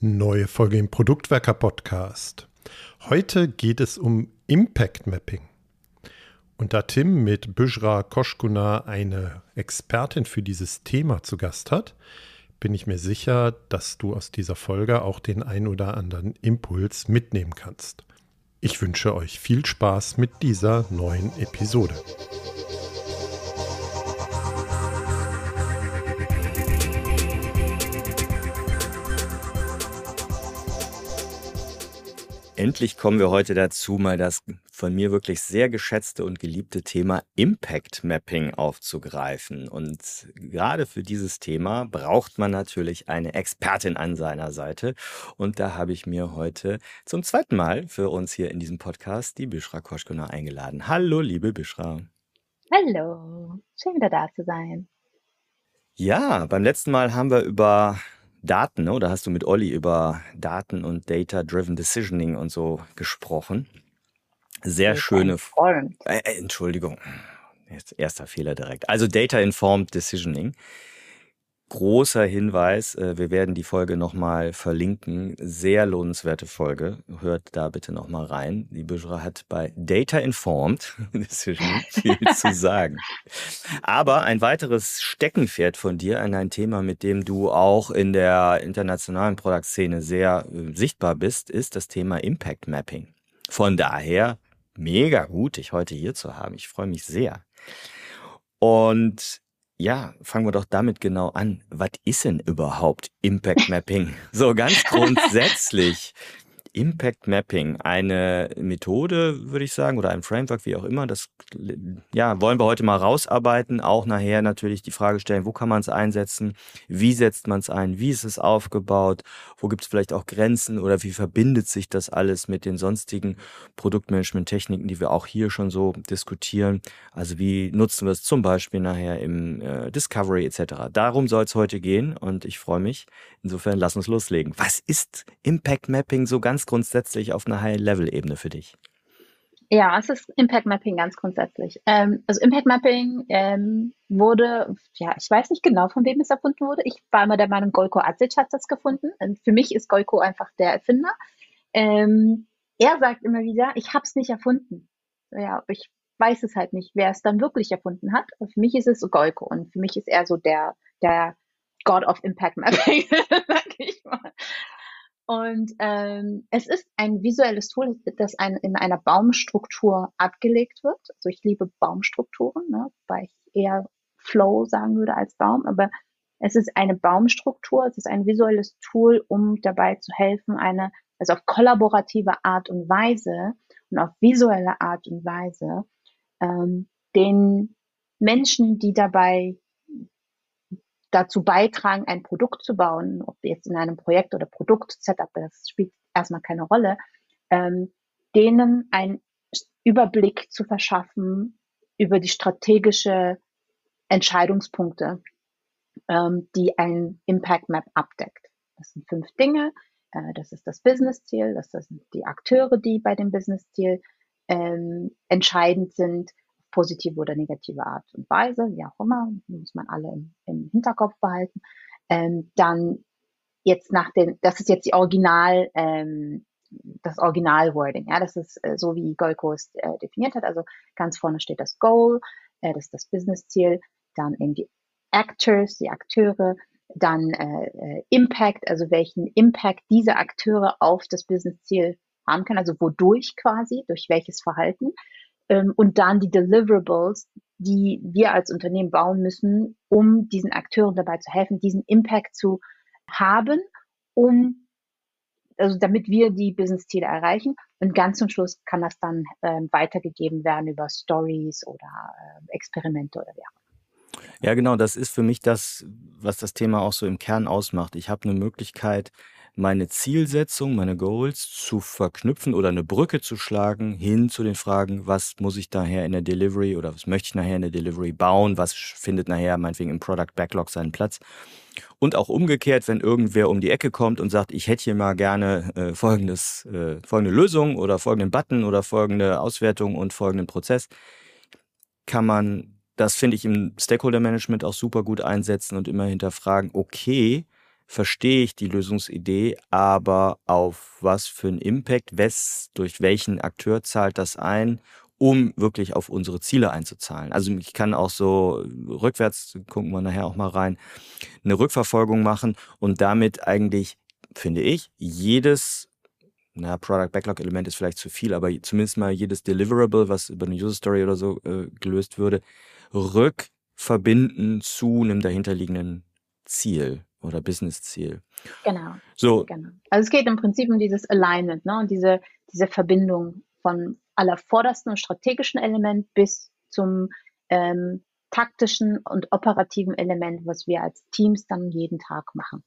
Neue Folge im Produktwerker Podcast. Heute geht es um Impact Mapping. Und da Tim mit Büschra Koschkuna eine Expertin für dieses Thema zu Gast hat, bin ich mir sicher, dass du aus dieser Folge auch den ein oder anderen Impuls mitnehmen kannst. Ich wünsche euch viel Spaß mit dieser neuen Episode. Endlich kommen wir heute dazu, mal das von mir wirklich sehr geschätzte und geliebte Thema Impact Mapping aufzugreifen. Und gerade für dieses Thema braucht man natürlich eine Expertin an seiner Seite. Und da habe ich mir heute zum zweiten Mal für uns hier in diesem Podcast die Bishra Koschkuna eingeladen. Hallo, liebe Bishra. Hallo, schön wieder da zu sein. Ja, beim letzten Mal haben wir über Daten, ne? oder hast du mit Olli über Daten und Data-Driven Decisioning und so gesprochen? Sehr schöne. Äh, äh, Entschuldigung, jetzt erster Fehler direkt. Also Data-Informed Decisioning großer Hinweis, äh, wir werden die Folge nochmal verlinken. Sehr lohnenswerte Folge. Hört da bitte nochmal rein. Die Büschra hat bei Data Informed Decision viel zu sagen. Aber ein weiteres Steckenpferd von dir an ein Thema, mit dem du auch in der internationalen Product-Szene sehr äh, sichtbar bist, ist das Thema Impact Mapping. Von daher mega gut, dich heute hier zu haben. Ich freue mich sehr. Und ja, fangen wir doch damit genau an. Was ist denn überhaupt Impact Mapping? So ganz grundsätzlich. Impact Mapping, eine Methode, würde ich sagen, oder ein Framework, wie auch immer. Das ja, wollen wir heute mal rausarbeiten. Auch nachher natürlich die Frage stellen, wo kann man es einsetzen? Wie setzt man es ein? Wie ist es aufgebaut? Wo gibt es vielleicht auch Grenzen oder wie verbindet sich das alles mit den sonstigen Produktmanagement-Techniken, die wir auch hier schon so diskutieren? Also wie nutzen wir es zum Beispiel nachher im äh, Discovery etc. Darum soll es heute gehen und ich freue mich. Insofern lass uns loslegen. Was ist Impact Mapping so ganz grundsätzlich auf einer High-Level-Ebene für dich? Ja, es ist Impact Mapping ganz grundsätzlich. Ähm, also Impact Mapping ähm, wurde, ja, ich weiß nicht genau, von wem es erfunden wurde. Ich war immer der Meinung, Golko Azic hat das gefunden. Und für mich ist Golko einfach der Erfinder. Ähm, er sagt immer wieder, ich habe es nicht erfunden. Ja, ich weiß es halt nicht, wer es dann wirklich erfunden hat. Und für mich ist es Golko und für mich ist er so der, der God of Impact Mapping, sag ich mal. Und ähm, es ist ein visuelles Tool, das ein, in einer Baumstruktur abgelegt wird. Also ich liebe Baumstrukturen, ne, weil ich eher Flow sagen würde als Baum, aber es ist eine Baumstruktur, es ist ein visuelles Tool, um dabei zu helfen, eine, also auf kollaborative Art und Weise und auf visuelle Art und Weise ähm, den Menschen, die dabei dazu beitragen, ein Produkt zu bauen, ob jetzt in einem Projekt oder Produkt-Setup, das spielt erstmal keine Rolle, ähm, denen einen Überblick zu verschaffen über die strategische Entscheidungspunkte, ähm, die ein Impact Map abdeckt. Das sind fünf Dinge. Äh, das ist das Business-Ziel, das sind die Akteure, die bei dem Business-Ziel ähm, entscheidend sind positive oder negative Art und Weise, wie auch immer, muss man alle im, im Hinterkopf behalten. Ähm, dann jetzt nach den, das ist jetzt die Original, ähm, das Original-Wording, ja, das ist äh, so wie Golko es äh, definiert hat. Also ganz vorne steht das Goal, äh, das ist das Business-Ziel, dann eben die Actors, die Akteure, dann äh, äh, Impact, also welchen Impact diese Akteure auf das Business-Ziel haben können, also wodurch quasi, durch welches Verhalten und dann die Deliverables, die wir als Unternehmen bauen müssen, um diesen Akteuren dabei zu helfen, diesen Impact zu haben, um also damit wir die Business-Ziele erreichen. Und ganz zum Schluss kann das dann ähm, weitergegeben werden über Stories oder äh, Experimente oder wie auch immer. Ja, genau, das ist für mich das, was das Thema auch so im Kern ausmacht. Ich habe eine Möglichkeit, meine Zielsetzung, meine Goals zu verknüpfen oder eine Brücke zu schlagen hin zu den Fragen, was muss ich daher in der Delivery oder was möchte ich nachher in der Delivery bauen, was findet nachher meinetwegen im Product Backlog seinen Platz. Und auch umgekehrt, wenn irgendwer um die Ecke kommt und sagt, ich hätte hier mal gerne äh, folgendes, äh, folgende Lösung oder folgenden Button oder folgende Auswertung und folgenden Prozess, kann man, das finde ich im Stakeholder Management auch super gut einsetzen und immer hinterfragen, okay, verstehe ich die Lösungsidee, aber auf was für einen Impact, wes, durch welchen Akteur zahlt das ein, um wirklich auf unsere Ziele einzuzahlen. Also ich kann auch so rückwärts, gucken wir nachher auch mal rein, eine Rückverfolgung machen und damit eigentlich, finde ich, jedes na, Product Backlog Element ist vielleicht zu viel, aber zumindest mal jedes Deliverable, was über eine User Story oder so äh, gelöst würde, rückverbinden zu einem dahinterliegenden Ziel oder Business-Ziel. Genau. So. Genau. Also es geht im Prinzip um dieses Alignment, ne, und diese, diese Verbindung von allervordersten und strategischen Element bis zum ähm, taktischen und operativen Element, was wir als Teams dann jeden Tag machen.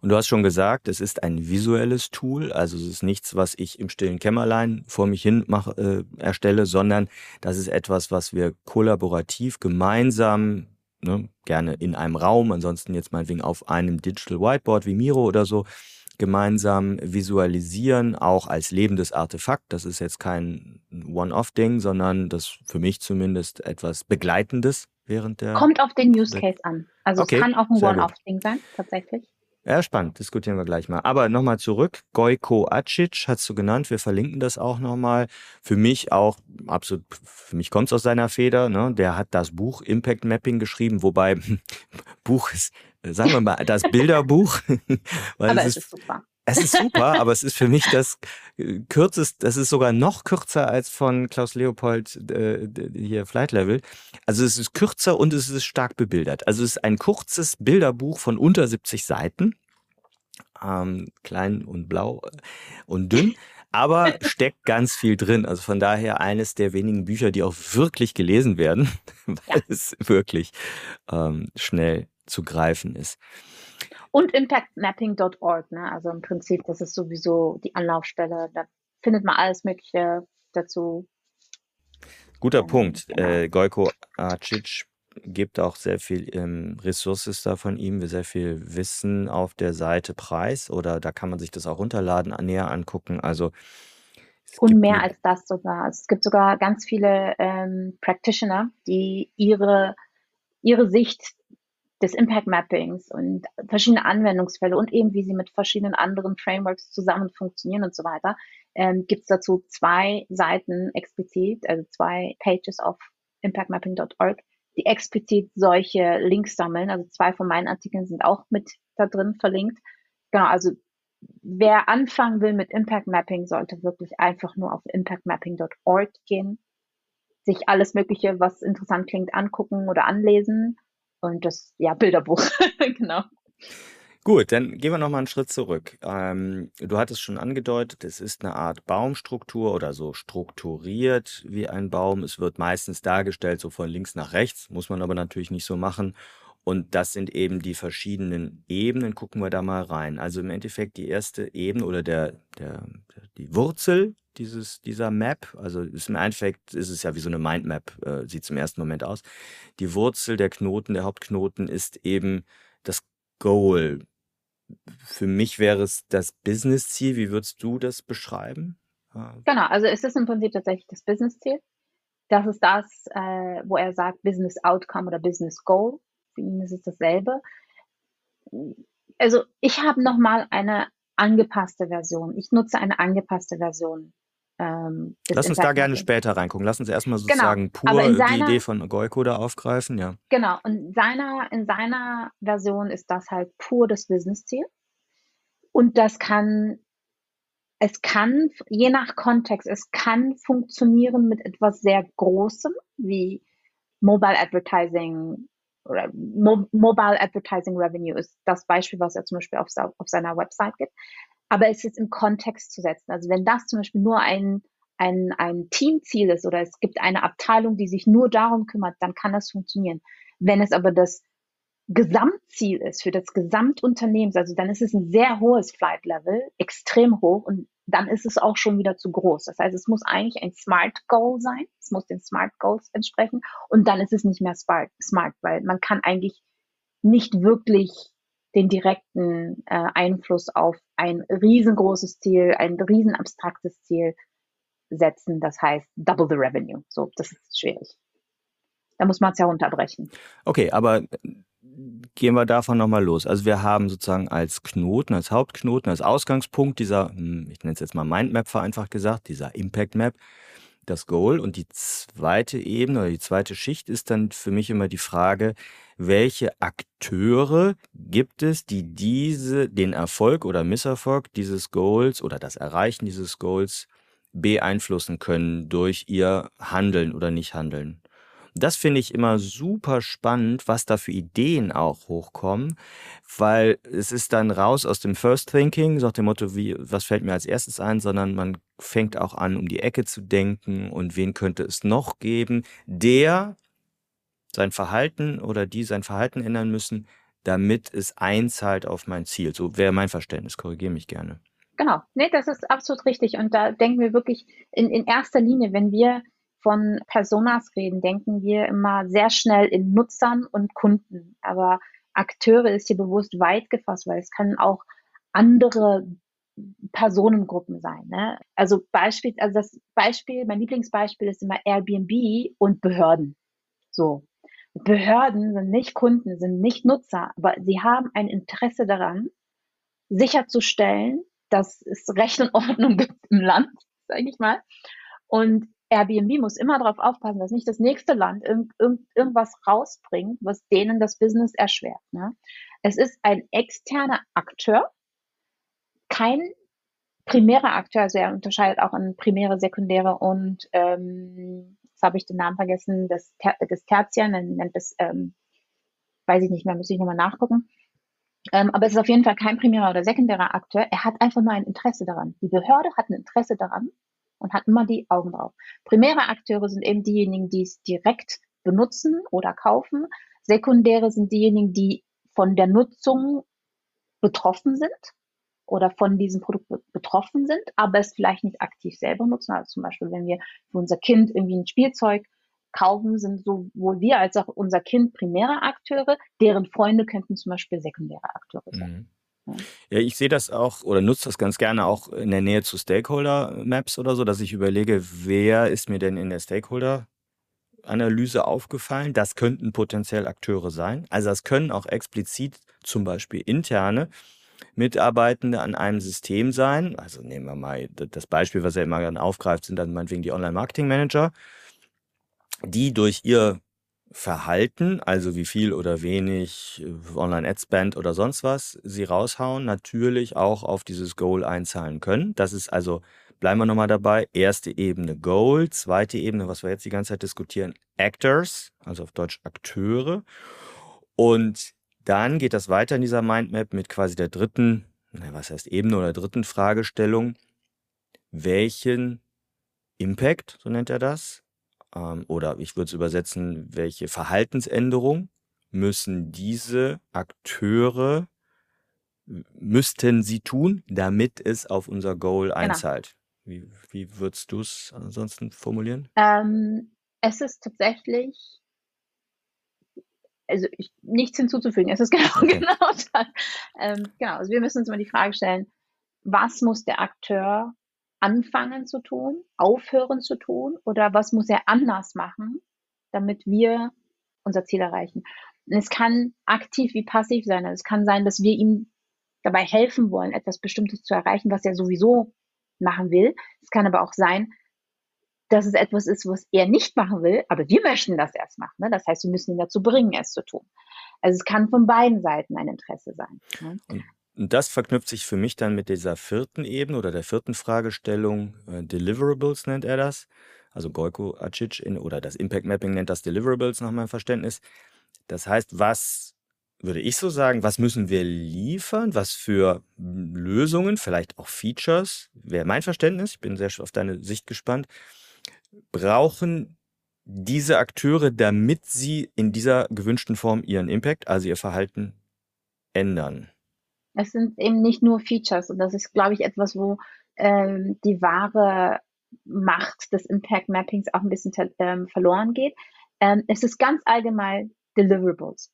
Und du hast schon gesagt, es ist ein visuelles Tool, also es ist nichts, was ich im stillen Kämmerlein vor mich hin mache, äh, erstelle, sondern das ist etwas, was wir kollaborativ gemeinsam, ne, gerne in einem Raum, ansonsten jetzt meinetwegen auf einem Digital Whiteboard wie Miro oder so, gemeinsam visualisieren, auch als lebendes Artefakt. Das ist jetzt kein One-Off-Ding, sondern das für mich zumindest etwas Begleitendes während der. Kommt auf den Use Case an. Also okay, es kann auch ein One-Off-Ding sein, tatsächlich. Ja, spannend. Diskutieren wir gleich mal. Aber nochmal zurück. Gojko Acic hast du genannt. Wir verlinken das auch nochmal. Für mich auch, absolut, für mich kommt es aus seiner Feder. Ne? Der hat das Buch Impact Mapping geschrieben, wobei Buch ist, sagen wir mal, das Bilderbuch. aber es ist, ist super. Es ist super, aber es ist für mich das äh, kürzest, das ist sogar noch kürzer als von Klaus Leopold äh, hier Flight Level. Also es ist kürzer und es ist stark bebildert. Also es ist ein kurzes Bilderbuch von unter 70 Seiten, ähm, klein und blau äh, und dünn, aber steckt ganz viel drin. Also von daher eines der wenigen Bücher, die auch wirklich gelesen werden, weil ja. es wirklich ähm, schnell zu greifen ist. Und impactmapping.org, ne? Also im Prinzip, das ist sowieso die Anlaufstelle. Da findet man alles Mögliche dazu. Guter ähm, Punkt. Genau. Äh, Gojko Acic gibt auch sehr viel ähm, Ressources da von ihm, sehr viel Wissen auf der Seite Preis oder da kann man sich das auch runterladen, näher angucken. Also und mehr als das sogar. Es gibt sogar ganz viele ähm, Practitioner, die ihre, ihre Sicht des Impact Mappings und verschiedene Anwendungsfälle und eben wie sie mit verschiedenen anderen Frameworks zusammen funktionieren und so weiter, ähm, gibt es dazu zwei Seiten explizit, also zwei Pages auf impactmapping.org, die explizit solche Links sammeln. Also zwei von meinen Artikeln sind auch mit da drin verlinkt. Genau, also wer anfangen will mit Impact Mapping, sollte wirklich einfach nur auf impactmapping.org gehen, sich alles Mögliche, was interessant klingt, angucken oder anlesen und das, ja, Bilderbuch, genau. Gut, dann gehen wir nochmal einen Schritt zurück. Ähm, du hattest schon angedeutet, es ist eine Art Baumstruktur oder so strukturiert wie ein Baum. Es wird meistens dargestellt, so von links nach rechts, muss man aber natürlich nicht so machen. Und das sind eben die verschiedenen Ebenen. Gucken wir da mal rein. Also im Endeffekt die erste Ebene oder der, der, die Wurzel dieses, dieser Map, also im Endeffekt ist es ja wie so eine Mindmap, äh, sieht zum ersten Moment aus. Die Wurzel der Knoten, der Hauptknoten ist eben das Goal. Für mich wäre es das Business-Ziel. Wie würdest du das beschreiben? Genau, also es ist im Prinzip tatsächlich das Business-Ziel. Das ist das, äh, wo er sagt Business Outcome oder Business Goal. Für ihn ist es dasselbe. Also ich habe nochmal eine angepasste Version. Ich nutze eine angepasste Version ähm, Lass uns da gerne später reingucken. Lass uns erstmal genau. sozusagen genau. pur seiner, die Idee von Goiko da aufgreifen, ja. Genau, und seiner, in seiner Version ist das halt pur das Business-Ziel. Und das kann, es kann, je nach Kontext, es kann funktionieren mit etwas sehr Großem, wie Mobile Advertising oder Mo Mobile Advertising Revenue ist das Beispiel, was er zum Beispiel auf, auf seiner Website gibt aber es ist im Kontext zu setzen. Also wenn das zum Beispiel nur ein, ein, ein Teamziel ist oder es gibt eine Abteilung, die sich nur darum kümmert, dann kann das funktionieren. Wenn es aber das Gesamtziel ist für das Gesamtunternehmen, also dann ist es ein sehr hohes Flight Level, extrem hoch und dann ist es auch schon wieder zu groß. Das heißt, es muss eigentlich ein Smart Goal sein, es muss den Smart Goals entsprechen und dann ist es nicht mehr smart, smart weil man kann eigentlich nicht wirklich den direkten äh, Einfluss auf ein riesengroßes Ziel, ein riesen abstraktes Ziel setzen. Das heißt, double the revenue. So, das ist schwierig. Da muss man es ja runterbrechen. Okay, aber gehen wir davon nochmal los. Also wir haben sozusagen als Knoten, als Hauptknoten, als Ausgangspunkt dieser, hm, ich nenne es jetzt mal Mindmap vereinfacht gesagt, dieser Impact Map, das Goal. Und die zweite Ebene oder die zweite Schicht ist dann für mich immer die Frage, welche Akteure gibt es, die diese, den Erfolg oder Misserfolg dieses Goals oder das Erreichen dieses Goals beeinflussen können durch ihr Handeln oder Nicht-Handeln. Das finde ich immer super spannend, was da für Ideen auch hochkommen, weil es ist dann raus aus dem First Thinking, so nach dem Motto, wie, was fällt mir als erstes ein, sondern man fängt auch an, um die Ecke zu denken und wen könnte es noch geben, der sein Verhalten oder die sein Verhalten ändern müssen, damit es einzahlt auf mein Ziel. So wäre mein Verständnis, korrigiere mich gerne. Genau, nee, das ist absolut richtig. Und da denken wir wirklich in, in erster Linie, wenn wir von Personas reden, denken wir immer sehr schnell in Nutzern und Kunden. Aber Akteure ist hier bewusst weit gefasst, weil es können auch andere Personengruppen sein. Ne? Also Beispiel, also das Beispiel, mein Lieblingsbeispiel ist immer Airbnb und Behörden. So. Behörden sind nicht Kunden, sind nicht Nutzer, aber sie haben ein Interesse daran, sicherzustellen, dass es Recht und Ordnung gibt im Land, sage ich mal. Und Airbnb muss immer darauf aufpassen, dass nicht das nächste Land irgend, irgend, irgendwas rausbringt, was denen das Business erschwert. Ne? Es ist ein externer Akteur, kein primärer Akteur, also er unterscheidet auch in primäre, sekundäre und ähm, jetzt habe ich den Namen vergessen, das, das Tertian, nennt es, ähm, weiß ich nicht mehr, muss ich nochmal nachgucken. Ähm, aber es ist auf jeden Fall kein primärer oder sekundärer Akteur. Er hat einfach nur ein Interesse daran. Die Behörde hat ein Interesse daran, und hat immer die Augen drauf. Primäre Akteure sind eben diejenigen, die es direkt benutzen oder kaufen. Sekundäre sind diejenigen, die von der Nutzung betroffen sind oder von diesem Produkt betroffen sind, aber es vielleicht nicht aktiv selber nutzen. Also zum Beispiel, wenn wir für unser Kind irgendwie ein Spielzeug kaufen, sind sowohl wir als auch unser Kind primäre Akteure, deren Freunde könnten zum Beispiel sekundäre Akteure sein. Mhm. Ja, ich sehe das auch oder nutze das ganz gerne auch in der Nähe zu Stakeholder-Maps oder so, dass ich überlege, wer ist mir denn in der Stakeholder-Analyse aufgefallen? Das könnten potenziell Akteure sein. Also das können auch explizit zum Beispiel interne Mitarbeitende an einem System sein. Also nehmen wir mal das Beispiel, was er immer dann aufgreift, sind dann meinetwegen die Online-Marketing-Manager, die durch ihr Verhalten, also wie viel oder wenig äh, Online-Ad-Spend oder sonst was sie raushauen, natürlich auch auf dieses Goal einzahlen können. Das ist also, bleiben wir nochmal dabei, erste Ebene Goal, zweite Ebene, was wir jetzt die ganze Zeit diskutieren, Actors, also auf Deutsch Akteure. Und dann geht das weiter in dieser Mindmap mit quasi der dritten, was heißt Ebene oder dritten Fragestellung. Welchen Impact, so nennt er das, ähm, oder ich würde es übersetzen, welche Verhaltensänderung müssen diese Akteure, müssten sie tun, damit es auf unser Goal genau. einzahlt? Wie, wie würdest du es ansonsten formulieren? Ähm, es ist tatsächlich, also ich, nichts hinzuzufügen, es ist genau, okay. genau das. Ähm, genau, also wir müssen uns immer die Frage stellen, was muss der Akteur anfangen zu tun, aufhören zu tun oder was muss er anders machen, damit wir unser Ziel erreichen. Und es kann aktiv wie passiv sein. Also es kann sein, dass wir ihm dabei helfen wollen, etwas Bestimmtes zu erreichen, was er sowieso machen will. Es kann aber auch sein, dass es etwas ist, was er nicht machen will, aber wir möchten das erst machen. Ne? Das heißt, wir müssen ihn dazu bringen, es zu tun. Also es kann von beiden Seiten ein Interesse sein. Ne? Und das verknüpft sich für mich dann mit dieser vierten Ebene oder der vierten Fragestellung. Äh, Deliverables nennt er das. Also Goiko Acic in, oder das Impact Mapping nennt das Deliverables nach meinem Verständnis. Das heißt, was würde ich so sagen, was müssen wir liefern? Was für Lösungen, vielleicht auch Features, wäre mein Verständnis, ich bin sehr auf deine Sicht gespannt, brauchen diese Akteure, damit sie in dieser gewünschten Form ihren Impact, also ihr Verhalten ändern? Es sind eben nicht nur Features und das ist, glaube ich, etwas, wo ähm, die wahre Macht des Impact Mappings auch ein bisschen ähm, verloren geht. Ähm, es ist ganz allgemein Deliverables,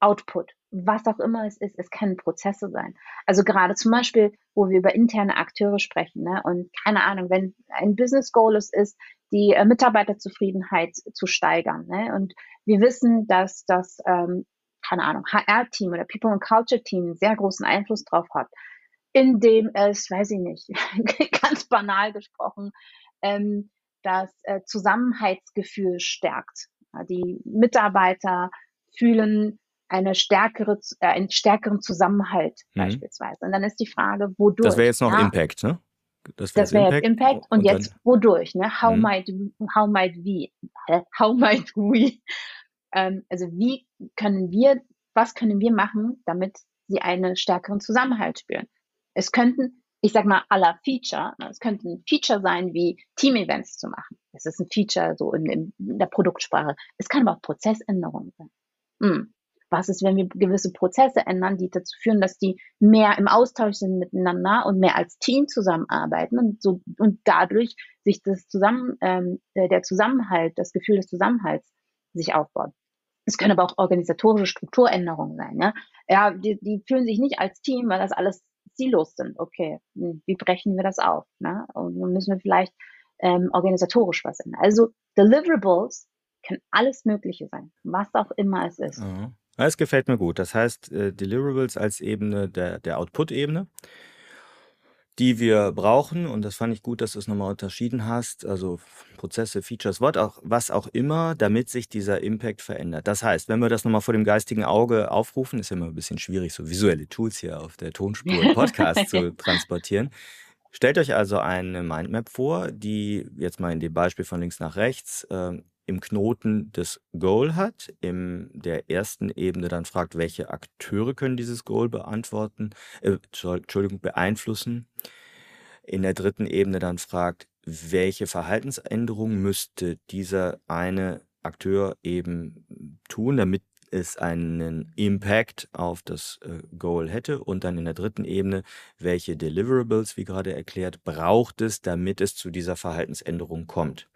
Output, was auch immer es ist. Es können Prozesse sein. Also gerade zum Beispiel, wo wir über interne Akteure sprechen. Ne? Und keine Ahnung, wenn ein Business Goal es ist, die äh, Mitarbeiterzufriedenheit zu steigern. Ne? Und wir wissen, dass das ähm, keine Ahnung, HR-Team oder People and Culture Team einen sehr großen Einfluss drauf hat, indem es, weiß ich nicht, ganz banal gesprochen, ähm, das äh, Zusammenhaltsgefühl stärkt. Die Mitarbeiter fühlen eine stärkere, äh, einen stärkeren Zusammenhalt mhm. beispielsweise. Und dann ist die Frage, wodurch? Das wäre jetzt noch ja, Impact, ne? Das wäre wär jetzt Impact und, und jetzt wodurch, ne? How mhm. might, how might we, how might we? Ähm, also wie können wir, was können wir machen, damit sie einen stärkeren Zusammenhalt spüren? Es könnten, ich sag mal, aller Feature, ne? es könnten Feature sein, wie Team-Events zu machen. Das ist ein Feature so in, in, der Produktsprache. Es kann aber auch Prozessänderungen sein. Hm. Was ist, wenn wir gewisse Prozesse ändern, die dazu führen, dass die mehr im Austausch sind miteinander und mehr als Team zusammenarbeiten und so und dadurch sich das zusammen ähm, der Zusammenhalt, das Gefühl des Zusammenhalts sich aufbaut. Es können aber auch organisatorische Strukturänderungen sein. Ja, ja die, die fühlen sich nicht als Team, weil das alles Silos sind. Okay, hm, wie brechen wir das auf? Ne? Und dann müssen wir vielleicht ähm, organisatorisch was ändern. Also Deliverables kann alles Mögliche sein, was auch immer es ist. Mhm. Es gefällt mir gut. Das heißt, äh, Deliverables als Ebene der, der Output-Ebene, die wir brauchen, und das fand ich gut, dass du es nochmal unterschieden hast, also Prozesse, Features, was auch, was auch immer, damit sich dieser Impact verändert. Das heißt, wenn wir das nochmal vor dem geistigen Auge aufrufen, ist ja immer ein bisschen schwierig, so visuelle Tools hier auf der Tonspur im Podcast zu transportieren. Stellt euch also eine Mindmap vor, die jetzt mal in dem Beispiel von links nach rechts äh, im Knoten das Goal hat, in der ersten Ebene dann fragt, welche Akteure können dieses Goal beantworten, äh, Entschuldigung, beeinflussen. In der dritten Ebene dann fragt, welche Verhaltensänderung müsste dieser eine Akteur eben tun, damit es einen Impact auf das äh, Goal hätte. Und dann in der dritten Ebene, welche Deliverables, wie gerade erklärt, braucht es, damit es zu dieser Verhaltensänderung kommt.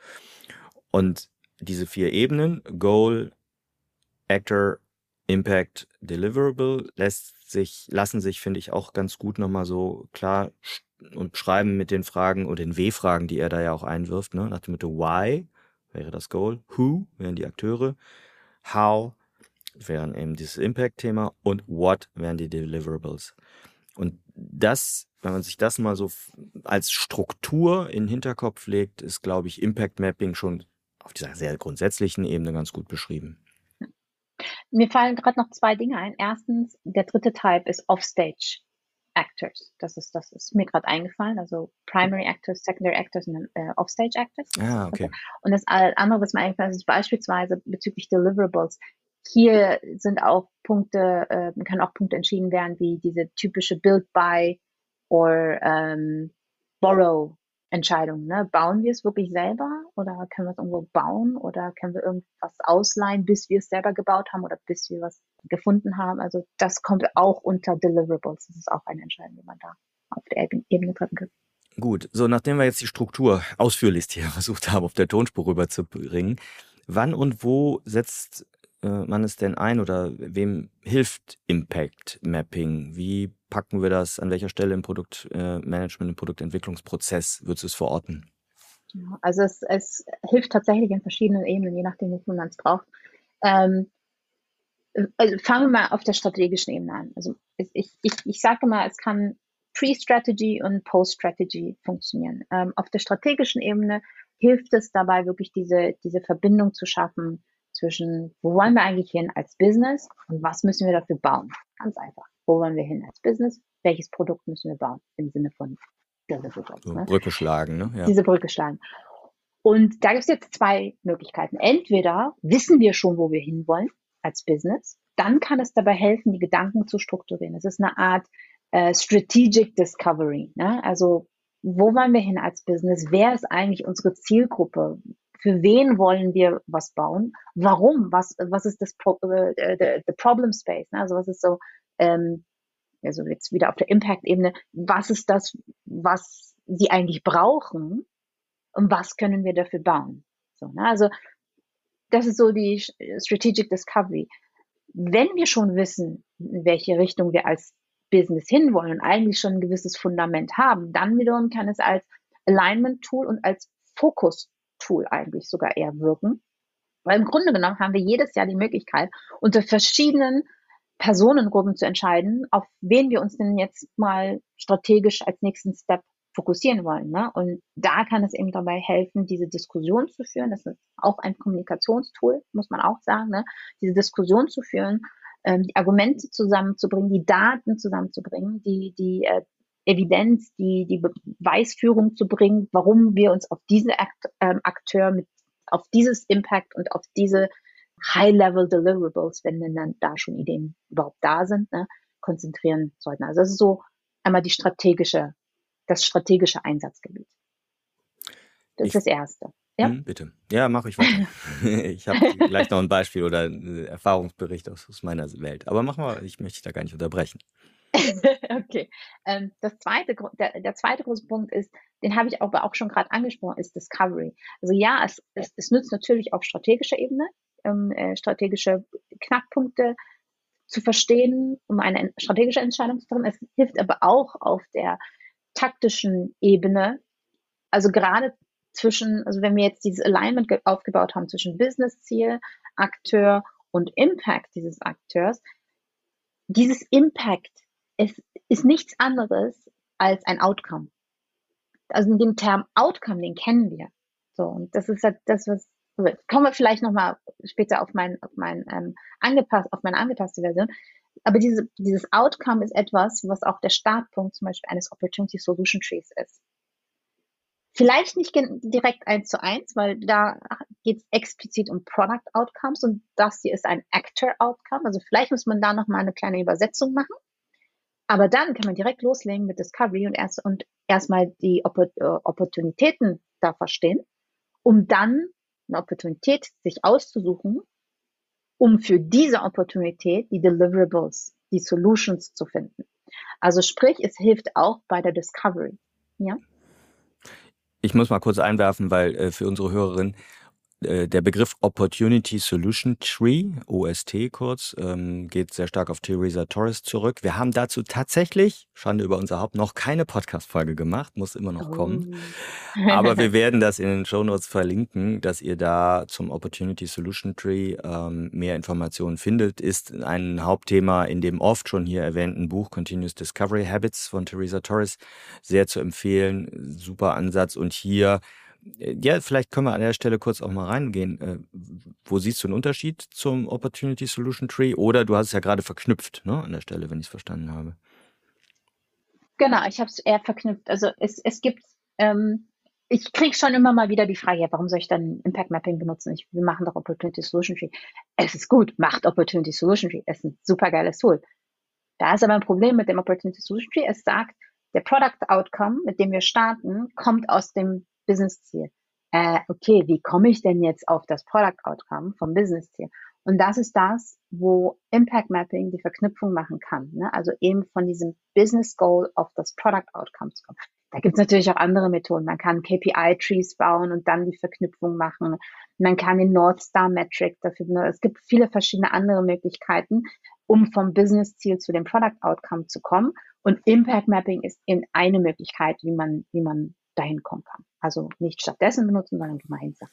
Und diese vier Ebenen, Goal, Actor, Impact, Deliverable, lässt sich, lassen sich, finde ich, auch ganz gut nochmal so klar und schreiben mit den Fragen und den W-Fragen, die er da ja auch einwirft, ne? nach dem Motto Why wäre das Goal, Who wären die Akteure, How wären eben dieses Impact-Thema und What wären die Deliverables. Und das, wenn man sich das mal so als Struktur in den Hinterkopf legt, ist, glaube ich, Impact Mapping schon auf dieser sehr grundsätzlichen Ebene ganz gut beschrieben. Mir fallen gerade noch zwei Dinge ein. Erstens, der dritte Type ist Offstage Actors. Das ist, das ist mir gerade eingefallen. Also Primary Actors, Secondary Actors und äh, Offstage Actors. Ah, okay. Und das andere, was mir eingefallen ist, ist beispielsweise bezüglich Deliverables. Hier sind auch Punkte, äh, können auch Punkte entschieden werden, wie diese typische Build by or ähm, Borrow Entscheidung. Ne? Bauen wir es wirklich selber oder können wir es irgendwo bauen oder können wir irgendwas ausleihen, bis wir es selber gebaut haben oder bis wir was gefunden haben? Also das kommt auch unter Deliverables. Das ist auch eine Entscheidung, die man da auf der Ebene treffen kann. Gut, so nachdem wir jetzt die Struktur ausführlichst hier versucht haben, auf der Tonspur rüberzubringen, wann und wo setzt äh, man es denn ein oder wem hilft Impact Mapping? Wie packen wir das? An welcher Stelle im Produktmanagement, äh, im Produktentwicklungsprozess würdest du es verorten? also es, es, hilft tatsächlich in verschiedenen Ebenen, je nachdem, wofür man es braucht. Ähm, also fangen wir mal auf der strategischen Ebene an. Also ich, ich, ich sage mal, es kann Pre-Strategy und Post-Strategy funktionieren. Ähm, auf der strategischen Ebene hilft es dabei, wirklich diese, diese Verbindung zu schaffen zwischen, wo wollen wir eigentlich hin als Business und was müssen wir dafür bauen? Ganz einfach. Wo wollen wir hin als Business? Welches Produkt müssen wir bauen? Im Sinne von Deliverables. So, ne? Brücke schlagen, ne? Ja. Diese Brücke schlagen. Und da gibt es jetzt zwei Möglichkeiten. Entweder wissen wir schon, wo wir hinwollen als Business, dann kann es dabei helfen, die Gedanken zu strukturieren. Es ist eine Art äh, Strategic Discovery. Ne? Also wo wollen wir hin als Business? Wer ist eigentlich unsere Zielgruppe? für wen wollen wir was bauen? Warum? Was, was ist das Pro, äh, the, the Problem Space? Ne? Also was ist so, ähm, also jetzt wieder auf der Impact-Ebene, was ist das, was sie eigentlich brauchen und was können wir dafür bauen? So, ne? Also das ist so die Strategic Discovery. Wenn wir schon wissen, in welche Richtung wir als Business hinwollen und eigentlich schon ein gewisses Fundament haben, dann wiederum kann es als Alignment Tool und als Fokus Tool eigentlich sogar eher wirken. Weil im Grunde genommen haben wir jedes Jahr die Möglichkeit, unter verschiedenen Personengruppen zu entscheiden, auf wen wir uns denn jetzt mal strategisch als nächsten Step fokussieren wollen. Ne? Und da kann es eben dabei helfen, diese Diskussion zu führen. Das ist auch ein Kommunikationstool, muss man auch sagen, ne? diese Diskussion zu führen, ähm, die Argumente zusammenzubringen, die Daten zusammenzubringen, die, die äh, Evidenz, die, die Beweisführung zu bringen, warum wir uns auf diese Akt, ähm, Akteur mit, auf dieses Impact und auf diese High-Level Deliverables, wenn denn dann da schon Ideen überhaupt da sind, ne, konzentrieren sollten. Also das ist so einmal die strategische, das strategische Einsatzgebiet. Das ich, ist das Erste. Ja? Hm, bitte. Ja, mache ich weiter. ich habe gleich noch ein Beispiel oder einen Erfahrungsbericht aus, aus meiner Welt. Aber mach mal, ich möchte dich da gar nicht unterbrechen. okay. Ähm, das zweite, der, der zweite große Punkt ist, den habe ich aber auch schon gerade angesprochen, ist Discovery. Also ja, es, es, es nützt natürlich auf strategischer Ebene, ähm, äh, strategische Knackpunkte zu verstehen, um eine strategische Entscheidung zu treffen. Es hilft aber auch auf der taktischen Ebene, also gerade zwischen, also wenn wir jetzt dieses Alignment aufgebaut haben zwischen Business-Ziel, Akteur und Impact dieses Akteurs, dieses Impact es ist nichts anderes als ein Outcome. Also den Term Outcome, den kennen wir. So, und das ist halt das, was kommen wir vielleicht nochmal später auf mein, auf mein ähm, angepasst, auf meine angepasste Version. Aber diese, dieses Outcome ist etwas, was auch der Startpunkt zum Beispiel eines Opportunity Solution Trees ist. Vielleicht nicht direkt eins zu eins, weil da geht es explizit um Product Outcomes und das hier ist ein Actor Outcome. Also vielleicht muss man da nochmal eine kleine Übersetzung machen. Aber dann kann man direkt loslegen mit Discovery und erst und erstmal die äh, Opportunitäten da verstehen, um dann eine Opportunität sich auszusuchen, um für diese Opportunität die Deliverables, die Solutions zu finden. Also sprich, es hilft auch bei der Discovery. Ja? Ich muss mal kurz einwerfen, weil äh, für unsere Hörerin äh, der Begriff Opportunity Solution Tree, OST kurz, ähm, geht sehr stark auf Theresa Torres zurück. Wir haben dazu tatsächlich, Schande über unser Haupt, noch keine Podcast-Folge gemacht, muss immer noch oh. kommen. Aber wir werden das in den Show Notes verlinken, dass ihr da zum Opportunity Solution Tree ähm, mehr Informationen findet. Ist ein Hauptthema in dem oft schon hier erwähnten Buch Continuous Discovery Habits von Theresa Torres. Sehr zu empfehlen, super Ansatz. Und hier äh, ja, vielleicht können wir an der Stelle kurz auch mal reingehen. Äh, wo siehst du einen Unterschied zum Opportunity Solution Tree? Oder du hast es ja gerade verknüpft, ne, an der Stelle, wenn ich es verstanden habe. Genau, ich habe es eher verknüpft. Also es, es gibt, ähm, ich kriege schon immer mal wieder die Frage, ja, warum soll ich dann Impact Mapping benutzen? Ich, wir machen doch Opportunity Solution Tree. Es ist gut, macht Opportunity Solution Tree. Es ist ein super geiles Tool. Da ist aber ein Problem mit dem Opportunity Solution Tree. Es sagt, der Product Outcome, mit dem wir starten, kommt aus dem Business-Ziel. Äh, okay, wie komme ich denn jetzt auf das Product Outcome vom Business-Ziel? Und das ist das, wo Impact Mapping die Verknüpfung machen kann. Ne? Also eben von diesem Business Goal auf das Product Outcome zu kommen. Da gibt es natürlich auch andere Methoden. Man kann KPI-Trees bauen und dann die Verknüpfung machen. Man kann den North Star Metric dafür benutzen. Es gibt viele verschiedene andere Möglichkeiten, um vom Business-Ziel zu dem Product Outcome zu kommen. Und Impact Mapping ist eben eine Möglichkeit, wie man, wie man dahin kommen kann. Also nicht stattdessen benutzen, sondern gemeinsam.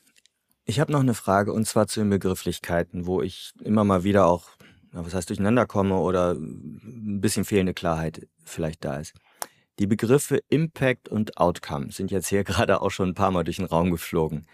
Ich habe noch eine Frage und zwar zu den Begrifflichkeiten, wo ich immer mal wieder auch, was heißt, durcheinander komme oder ein bisschen fehlende Klarheit vielleicht da ist. Die Begriffe Impact und Outcome sind jetzt hier gerade auch schon ein paar Mal durch den Raum geflogen.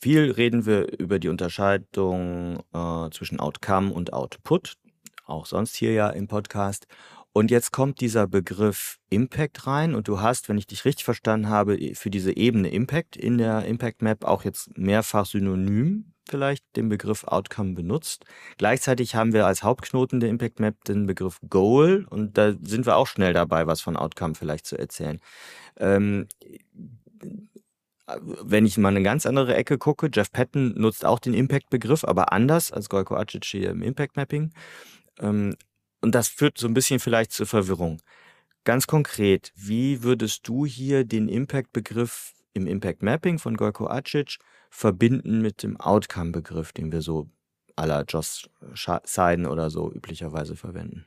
Viel reden wir über die Unterscheidung äh, zwischen Outcome und Output, auch sonst hier ja im Podcast. Und jetzt kommt dieser Begriff Impact rein und du hast, wenn ich dich richtig verstanden habe, für diese Ebene Impact in der Impact Map auch jetzt mehrfach synonym vielleicht den Begriff Outcome benutzt. Gleichzeitig haben wir als Hauptknoten der Impact Map den Begriff Goal und da sind wir auch schnell dabei, was von Outcome vielleicht zu erzählen. Ähm, wenn ich mal eine ganz andere Ecke gucke, Jeff Patton nutzt auch den Impact-Begriff, aber anders als Golko Acic hier im Impact-Mapping. Ähm, und das führt so ein bisschen vielleicht zur Verwirrung. Ganz konkret, wie würdest du hier den Impact-Begriff im Impact Mapping von Gojko Acic verbinden mit dem Outcome-Begriff, den wir so à la Joss Seiden oder so üblicherweise verwenden?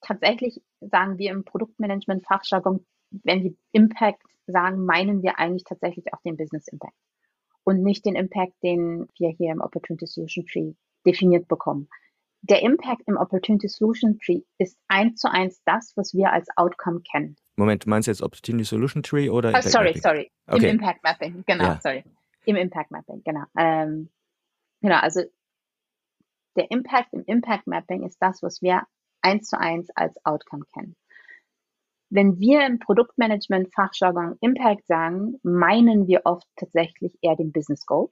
Tatsächlich sagen wir im Produktmanagement-Fachjargon, wenn wir Impact sagen, meinen wir eigentlich tatsächlich auch den Business Impact und nicht den Impact, den wir hier im Opportunity Solution Tree definiert bekommen. Der Impact im Opportunity Solution Tree ist eins zu eins das, was wir als Outcome kennen. Moment, meinst du jetzt Opportunity Solution Tree oder? Oh, sorry, Mapping? sorry. Okay. Im Impact Mapping, genau, ja. sorry. Im Impact Mapping, genau. Ähm, genau, also der Impact im Impact Mapping ist das, was wir eins zu eins als Outcome kennen. Wenn wir im Produktmanagement Fachjargon Impact sagen, meinen wir oft tatsächlich eher den Business Goal.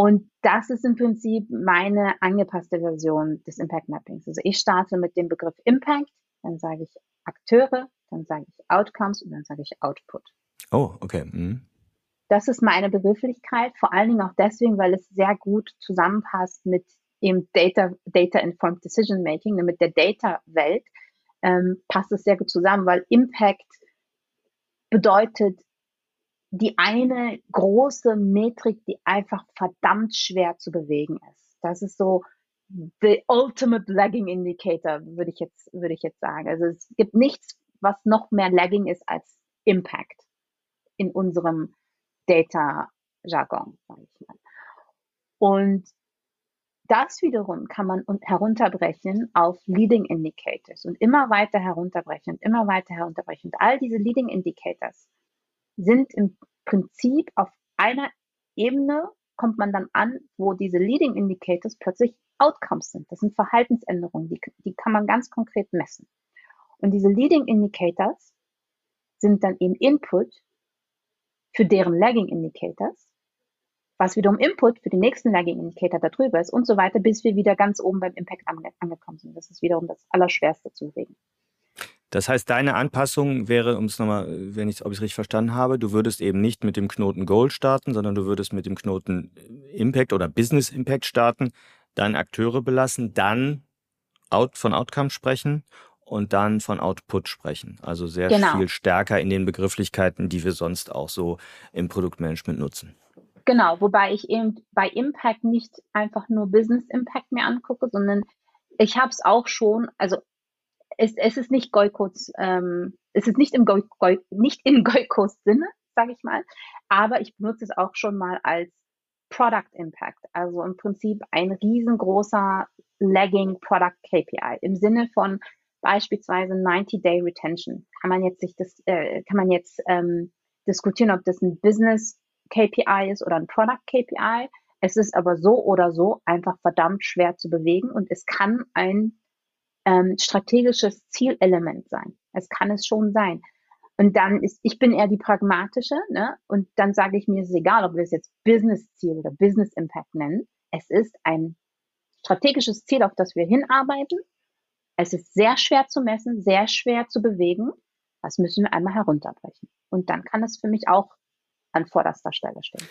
Und das ist im Prinzip meine angepasste Version des Impact Mappings. Also ich starte mit dem Begriff Impact, dann sage ich Akteure, dann sage ich Outcomes und dann sage ich Output. Oh, okay. Mhm. Das ist meine Begrifflichkeit, vor allen Dingen auch deswegen, weil es sehr gut zusammenpasst mit dem Data, Data Informed Decision Making, mit der Data-Welt, ähm, passt es sehr gut zusammen, weil Impact bedeutet die eine große Metrik, die einfach verdammt schwer zu bewegen ist. Das ist so the ultimate lagging indicator, würde ich jetzt, würde ich jetzt sagen. Also es gibt nichts, was noch mehr lagging ist als Impact in unserem Data-Jargon, sage ich mal. Und das wiederum kann man herunterbrechen auf Leading Indicators und immer weiter herunterbrechen immer weiter herunterbrechen. Und all diese Leading Indicators sind im Prinzip auf einer Ebene kommt man dann an, wo diese Leading Indicators plötzlich Outcomes sind. Das sind Verhaltensänderungen, die, die kann man ganz konkret messen. Und diese Leading Indicators sind dann eben Input für deren Lagging Indicators, was wiederum Input für den nächsten Lagging Indicator darüber ist und so weiter, bis wir wieder ganz oben beim Impact ange angekommen sind. Das ist wiederum das Allerschwerste zu regen. Das heißt, deine Anpassung wäre, um es nochmal, wenn ich, ob ich es richtig verstanden habe, du würdest eben nicht mit dem Knoten Gold starten, sondern du würdest mit dem Knoten Impact oder Business Impact starten, dann Akteure belassen, dann out, von Outcome sprechen und dann von Output sprechen. Also sehr genau. viel stärker in den Begrifflichkeiten, die wir sonst auch so im Produktmanagement nutzen. Genau, wobei ich eben bei Impact nicht einfach nur Business Impact mir angucke, sondern ich habe es auch schon, also es, es ist nicht Goikos, ähm, es ist nicht im Goy, Goy, nicht in Goikos Sinne, sage ich mal, aber ich benutze es auch schon mal als Product Impact, also im Prinzip ein riesengroßer Lagging Product KPI im Sinne von beispielsweise 90-Day Retention. Kann man jetzt sich das, äh, kann man jetzt ähm, diskutieren, ob das ein Business KPI ist oder ein Product KPI. Es ist aber so oder so einfach verdammt schwer zu bewegen und es kann ein ähm, strategisches Zielelement sein. Es kann es schon sein. Und dann ist, ich bin eher die pragmatische, ne? Und dann sage ich mir, es ist egal, ob wir es jetzt Business-Ziel oder Business Impact nennen. Es ist ein strategisches Ziel, auf das wir hinarbeiten. Es ist sehr schwer zu messen, sehr schwer zu bewegen. Das müssen wir einmal herunterbrechen. Und dann kann es für mich auch an vorderster Stelle stehen.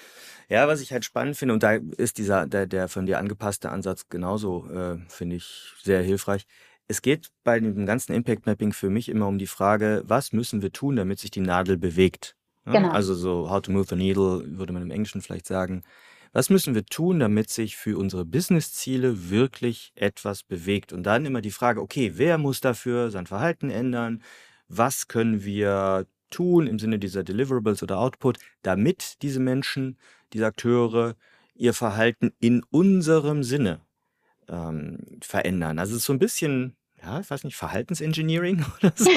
Ja, was ich halt spannend finde, und da ist dieser, der, der von dir angepasste Ansatz genauso, äh, finde ich, sehr hilfreich, es geht bei dem ganzen Impact Mapping für mich immer um die Frage, was müssen wir tun, damit sich die Nadel bewegt? Genau. Also so how to move the needle würde man im Englischen vielleicht sagen. Was müssen wir tun, damit sich für unsere Business-Ziele wirklich etwas bewegt? Und dann immer die Frage, okay, wer muss dafür sein Verhalten ändern? Was können wir tun im Sinne dieser Deliverables oder Output, damit diese Menschen, diese Akteure ihr Verhalten in unserem Sinne ähm, verändern? Also es ist so ein bisschen ja, ich weiß nicht, Verhaltensengineering oder so.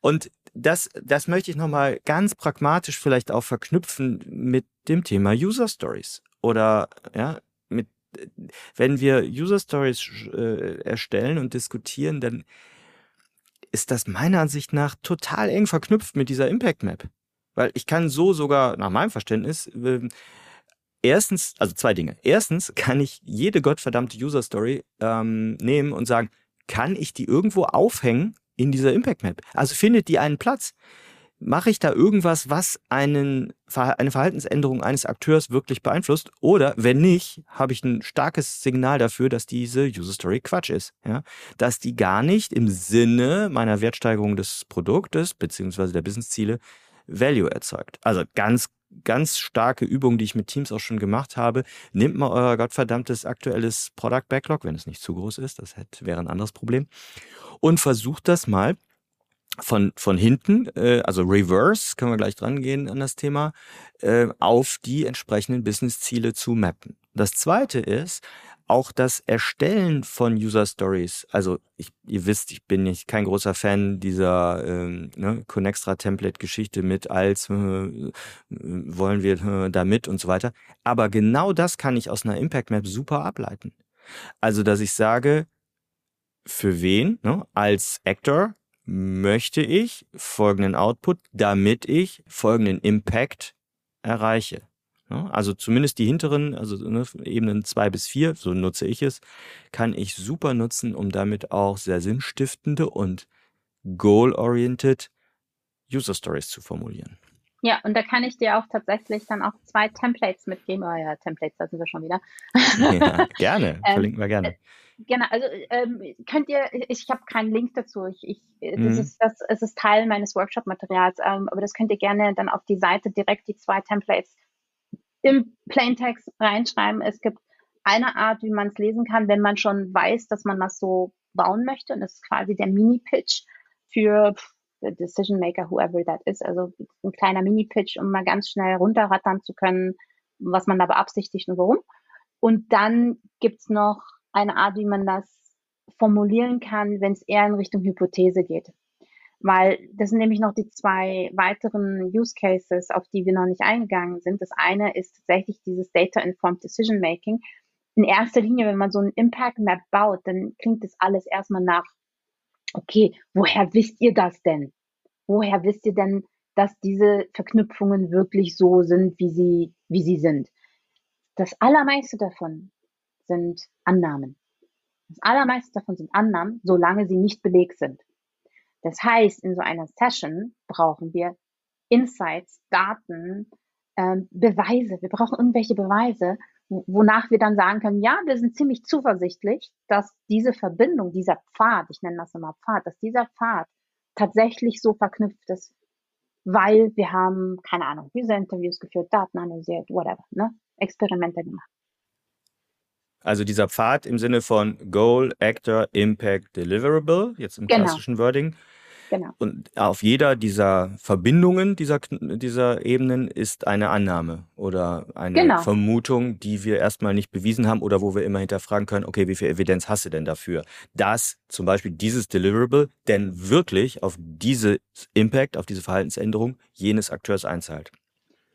und das, das möchte ich nochmal ganz pragmatisch vielleicht auch verknüpfen mit dem Thema User Stories. Oder ja, mit, wenn wir User Stories äh, erstellen und diskutieren, dann ist das meiner Ansicht nach total eng verknüpft mit dieser Impact Map. Weil ich kann so sogar, nach meinem Verständnis, äh, erstens, also zwei Dinge. Erstens kann ich jede gottverdammte User Story ähm, nehmen und sagen, kann ich die irgendwo aufhängen in dieser Impact Map? Also findet die einen Platz? Mache ich da irgendwas, was einen, eine Verhaltensänderung eines Akteurs wirklich beeinflusst? Oder wenn nicht, habe ich ein starkes Signal dafür, dass diese User Story Quatsch ist. Ja? Dass die gar nicht im Sinne meiner Wertsteigerung des Produktes beziehungsweise der Businessziele Value erzeugt. Also ganz ganz starke Übung, die ich mit Teams auch schon gemacht habe. Nehmt mal euer gottverdammtes aktuelles Product Backlog, wenn es nicht zu groß ist, das hätte, wäre ein anderes Problem, und versucht das mal von, von hinten, äh, also reverse, können wir gleich dran gehen an das Thema, äh, auf die entsprechenden Business-Ziele zu mappen. Das zweite ist, auch das Erstellen von User Stories, also ich, ihr wisst, ich bin nicht kein großer Fan dieser ähm, ne, Connextra-Template-Geschichte mit als äh, wollen wir äh, damit und so weiter. Aber genau das kann ich aus einer Impact Map super ableiten. Also, dass ich sage, für wen, ne, als Actor möchte ich folgenden Output, damit ich folgenden Impact erreiche. Also zumindest die hinteren, also ne, Ebenen zwei bis vier, so nutze ich es, kann ich super nutzen, um damit auch sehr sinnstiftende und goal-oriented User Stories zu formulieren. Ja, und da kann ich dir auch tatsächlich dann auch zwei Templates mitgeben. Oh ja, Templates, da sind wir schon wieder. Ja, gerne, ähm, verlinken wir gerne. Äh, genau, also ähm, könnt ihr, ich, habe keinen Link dazu. Ich, ich, das mhm. ist das, es ist Teil meines Workshop-Materials, ähm, aber das könnt ihr gerne dann auf die Seite direkt die zwei Templates im Plaintext reinschreiben. Es gibt eine Art, wie man es lesen kann, wenn man schon weiß, dass man das so bauen möchte. Und das ist quasi der Mini-Pitch für the Decision Maker, whoever that is. Also ein kleiner Mini-Pitch, um mal ganz schnell runterrattern zu können, was man da beabsichtigt und warum. Und dann gibt's noch eine Art, wie man das formulieren kann, wenn es eher in Richtung Hypothese geht weil das sind nämlich noch die zwei weiteren Use Cases, auf die wir noch nicht eingegangen sind. Das eine ist tatsächlich dieses Data-Informed Decision Making. In erster Linie, wenn man so ein Impact Map baut, dann klingt das alles erstmal nach, okay, woher wisst ihr das denn? Woher wisst ihr denn, dass diese Verknüpfungen wirklich so sind, wie sie, wie sie sind? Das allermeiste davon sind Annahmen. Das allermeiste davon sind Annahmen, solange sie nicht belegt sind. Das heißt, in so einer Session brauchen wir Insights, Daten, ähm, Beweise. Wir brauchen irgendwelche Beweise, wonach wir dann sagen können, ja, wir sind ziemlich zuversichtlich, dass diese Verbindung, dieser Pfad, ich nenne das immer Pfad, dass dieser Pfad tatsächlich so verknüpft ist, weil wir haben, keine Ahnung, diese Interviews geführt, Daten analysiert, whatever, ne? Experimente gemacht. Also dieser Pfad im Sinne von Goal, Actor, Impact, Deliverable, jetzt im genau. klassischen Wording. Genau. Und auf jeder dieser Verbindungen dieser, dieser Ebenen ist eine Annahme oder eine genau. Vermutung, die wir erstmal nicht bewiesen haben oder wo wir immer hinterfragen können, okay, wie viel Evidenz hast du denn dafür, dass zum Beispiel dieses Deliverable denn wirklich auf diese Impact, auf diese Verhaltensänderung jenes Akteurs einzahlt.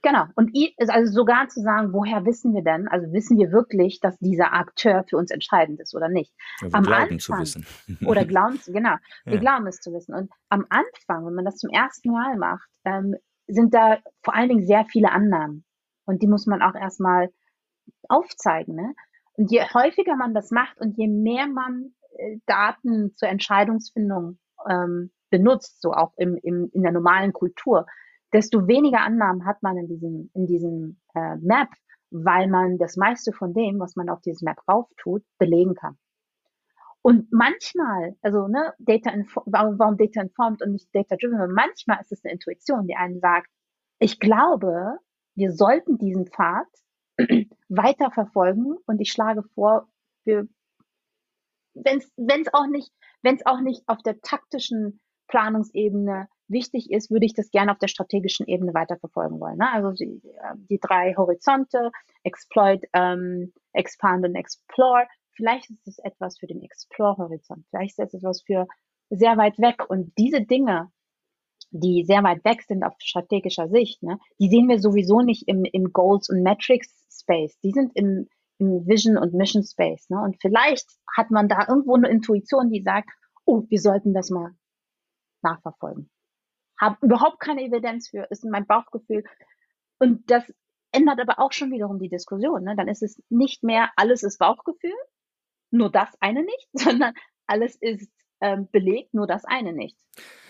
Genau. Und also sogar zu sagen, woher wissen wir denn? Also wissen wir wirklich, dass dieser Akteur für uns entscheidend ist oder nicht? Ja, wir am glauben Anfang, zu wissen. oder glauben, genau. Wir ja. glauben es zu wissen. Und am Anfang, wenn man das zum ersten Mal macht, ähm, sind da vor allen Dingen sehr viele Annahmen. Und die muss man auch erstmal aufzeigen. Ne? Und je häufiger man das macht und je mehr man äh, Daten zur Entscheidungsfindung ähm, benutzt, so auch im, im, in der normalen Kultur, desto weniger Annahmen hat man in diesem, in diesem äh, Map, weil man das meiste von dem, was man auf dieses Map rauf tut, belegen kann. Und manchmal, also ne, Data warum, warum Data informed und nicht Data driven? Manchmal ist es eine Intuition, die einen sagt, ich glaube, wir sollten diesen Pfad weiter verfolgen und ich schlage vor, wir, wenn es auch nicht, wenn es auch nicht auf der taktischen Planungsebene wichtig ist, würde ich das gerne auf der strategischen Ebene weiterverfolgen wollen. Ne? Also die, äh, die drei Horizonte, Exploit, ähm, Expand und Explore. Vielleicht ist es etwas für den Explore-Horizont. Vielleicht ist es etwas für sehr weit weg. Und diese Dinge, die sehr weit weg sind auf strategischer Sicht, ne, die sehen wir sowieso nicht im, im Goals- und Metrics-Space. Die sind im, im Vision- und Mission-Space. Ne? Und vielleicht hat man da irgendwo eine Intuition, die sagt, oh, wir sollten das mal nachverfolgen habe überhaupt keine Evidenz für, ist mein Bauchgefühl. Und das ändert aber auch schon wiederum die Diskussion. Ne? Dann ist es nicht mehr, alles ist Bauchgefühl, nur das eine nicht, sondern alles ist belegt, nur das eine nicht.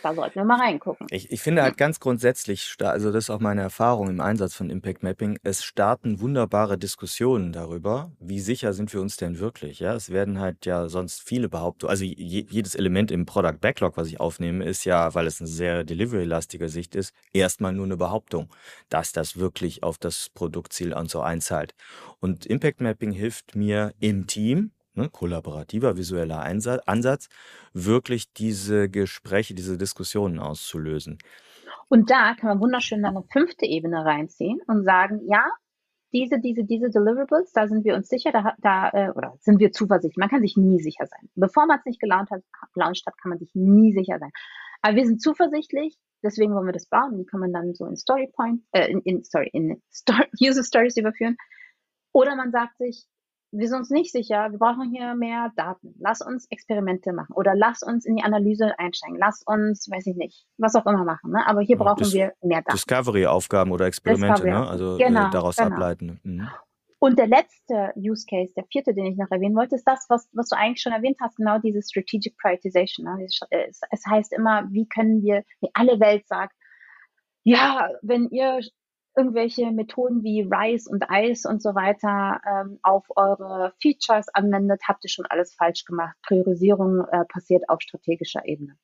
Da sollten wir mal reingucken. Ich, ich finde halt ganz grundsätzlich, also das ist auch meine Erfahrung im Einsatz von Impact Mapping, es starten wunderbare Diskussionen darüber, wie sicher sind wir uns denn wirklich. Ja, es werden halt ja sonst viele Behauptungen, also je, jedes Element im Product Backlog, was ich aufnehme, ist ja, weil es eine sehr delivery-lastige Sicht ist, erstmal nur eine Behauptung, dass das wirklich auf das Produktziel und so einzahlt. Und Impact Mapping hilft mir im Team, ne, kollaborativer visueller Ansatz, wirklich diese Gespräche, diese Diskussionen auszulösen. Und da kann man wunderschön eine fünfte Ebene reinziehen und sagen, ja, diese, diese, diese Deliverables, da sind wir uns sicher, da, da äh, oder sind wir zuversichtlich. Man kann sich nie sicher sein. Bevor man es nicht gelauncht hat, gelauncht hat, kann man sich nie sicher sein. Aber wir sind zuversichtlich, deswegen wollen wir das bauen. Die kann man dann so in Story Point, äh, in, in sorry, in Story, User Stories überführen. Oder man sagt sich, wir sind uns nicht sicher, wir brauchen hier mehr Daten. Lass uns Experimente machen oder lass uns in die Analyse einsteigen. Lass uns, weiß ich nicht, was auch immer machen. Ne? Aber hier ja, brauchen wir mehr Daten. Discovery-Aufgaben oder Experimente, ne? also äh, genau, äh, daraus genau. ableiten. Mhm. Und der letzte Use Case, der vierte, den ich noch erwähnen wollte, ist das, was, was du eigentlich schon erwähnt hast, genau diese Strategic Prioritization. Ne? Es heißt immer, wie können wir, wie alle Welt sagt, ja, wenn ihr irgendwelche Methoden wie Rise und Ice und so weiter ähm, auf eure Features anwendet, habt ihr schon alles falsch gemacht. Priorisierung äh, passiert auf strategischer Ebene.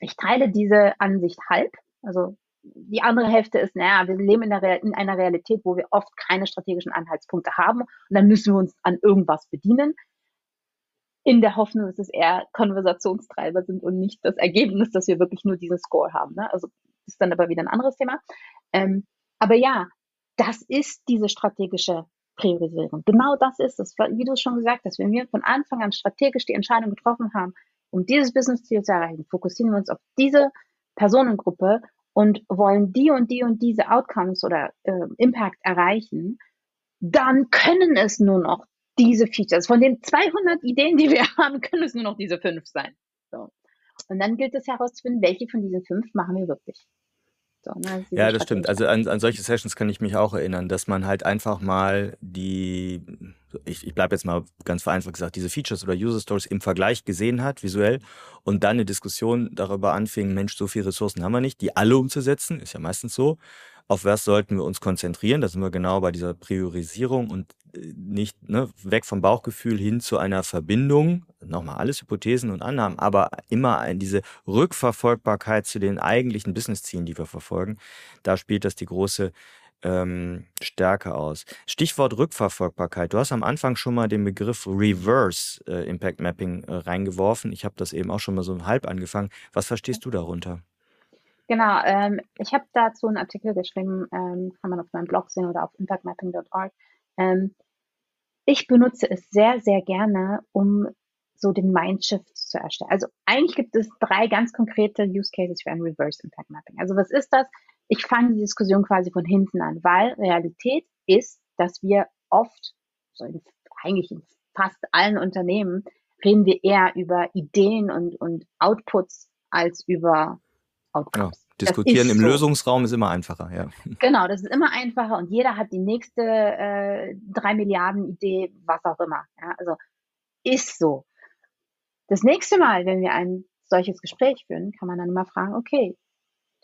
Ich teile diese Ansicht halb. Also die andere Hälfte ist, naja, wir leben in, der, in einer Realität, wo wir oft keine strategischen Anhaltspunkte haben und dann müssen wir uns an irgendwas bedienen. In der Hoffnung, dass es eher Konversationstreiber sind und nicht das Ergebnis, dass wir wirklich nur diesen Score haben. Ne? Also ist dann aber wieder ein anderes Thema. Ähm, aber ja, das ist diese strategische Priorisierung. Genau das ist es, wie du schon gesagt hast. Wenn wir von Anfang an strategisch die Entscheidung getroffen haben, um dieses Business-Ziel zu erreichen, fokussieren wir uns auf diese Personengruppe und wollen die und die und diese Outcomes oder äh, Impact erreichen, dann können es nur noch diese Features. Von den 200 Ideen, die wir haben, können es nur noch diese fünf sein. So. Und dann gilt es herauszufinden, welche von diesen fünf machen wir wirklich. So, ne? Ja, das stimmt. Also an, an solche Sessions kann ich mich auch erinnern, dass man halt einfach mal die, ich, ich bleibe jetzt mal ganz vereinfacht gesagt, diese Features oder User Stories im Vergleich gesehen hat, visuell, und dann eine Diskussion darüber anfing, Mensch, so viele Ressourcen haben wir nicht, die alle umzusetzen, ist ja meistens so. Auf was sollten wir uns konzentrieren? Da sind wir genau bei dieser Priorisierung und nicht ne, weg vom Bauchgefühl hin zu einer Verbindung, nochmal alles Hypothesen und Annahmen, aber immer in diese Rückverfolgbarkeit zu den eigentlichen Businesszielen, die wir verfolgen, da spielt das die große ähm, Stärke aus. Stichwort Rückverfolgbarkeit. Du hast am Anfang schon mal den Begriff Reverse äh, Impact Mapping äh, reingeworfen. Ich habe das eben auch schon mal so halb angefangen. Was verstehst du darunter? Genau, ähm, ich habe dazu einen Artikel geschrieben, ähm, kann man auf meinem Blog sehen oder auf impactmapping.org. Ähm, ich benutze es sehr, sehr gerne, um so den Mindshift zu erstellen. Also eigentlich gibt es drei ganz konkrete Use Cases für ein Reverse Impact Mapping. Also was ist das? Ich fange die Diskussion quasi von hinten an, weil Realität ist, dass wir oft, so in, eigentlich in fast allen Unternehmen, reden wir eher über Ideen und, und Outputs als über Outcomes. Ja, diskutieren im so. Lösungsraum ist immer einfacher, ja. Genau, das ist immer einfacher und jeder hat die nächste äh, drei Milliarden Idee, was auch immer. Ja, also ist so. Das nächste Mal, wenn wir ein solches Gespräch führen, kann man dann immer fragen, okay,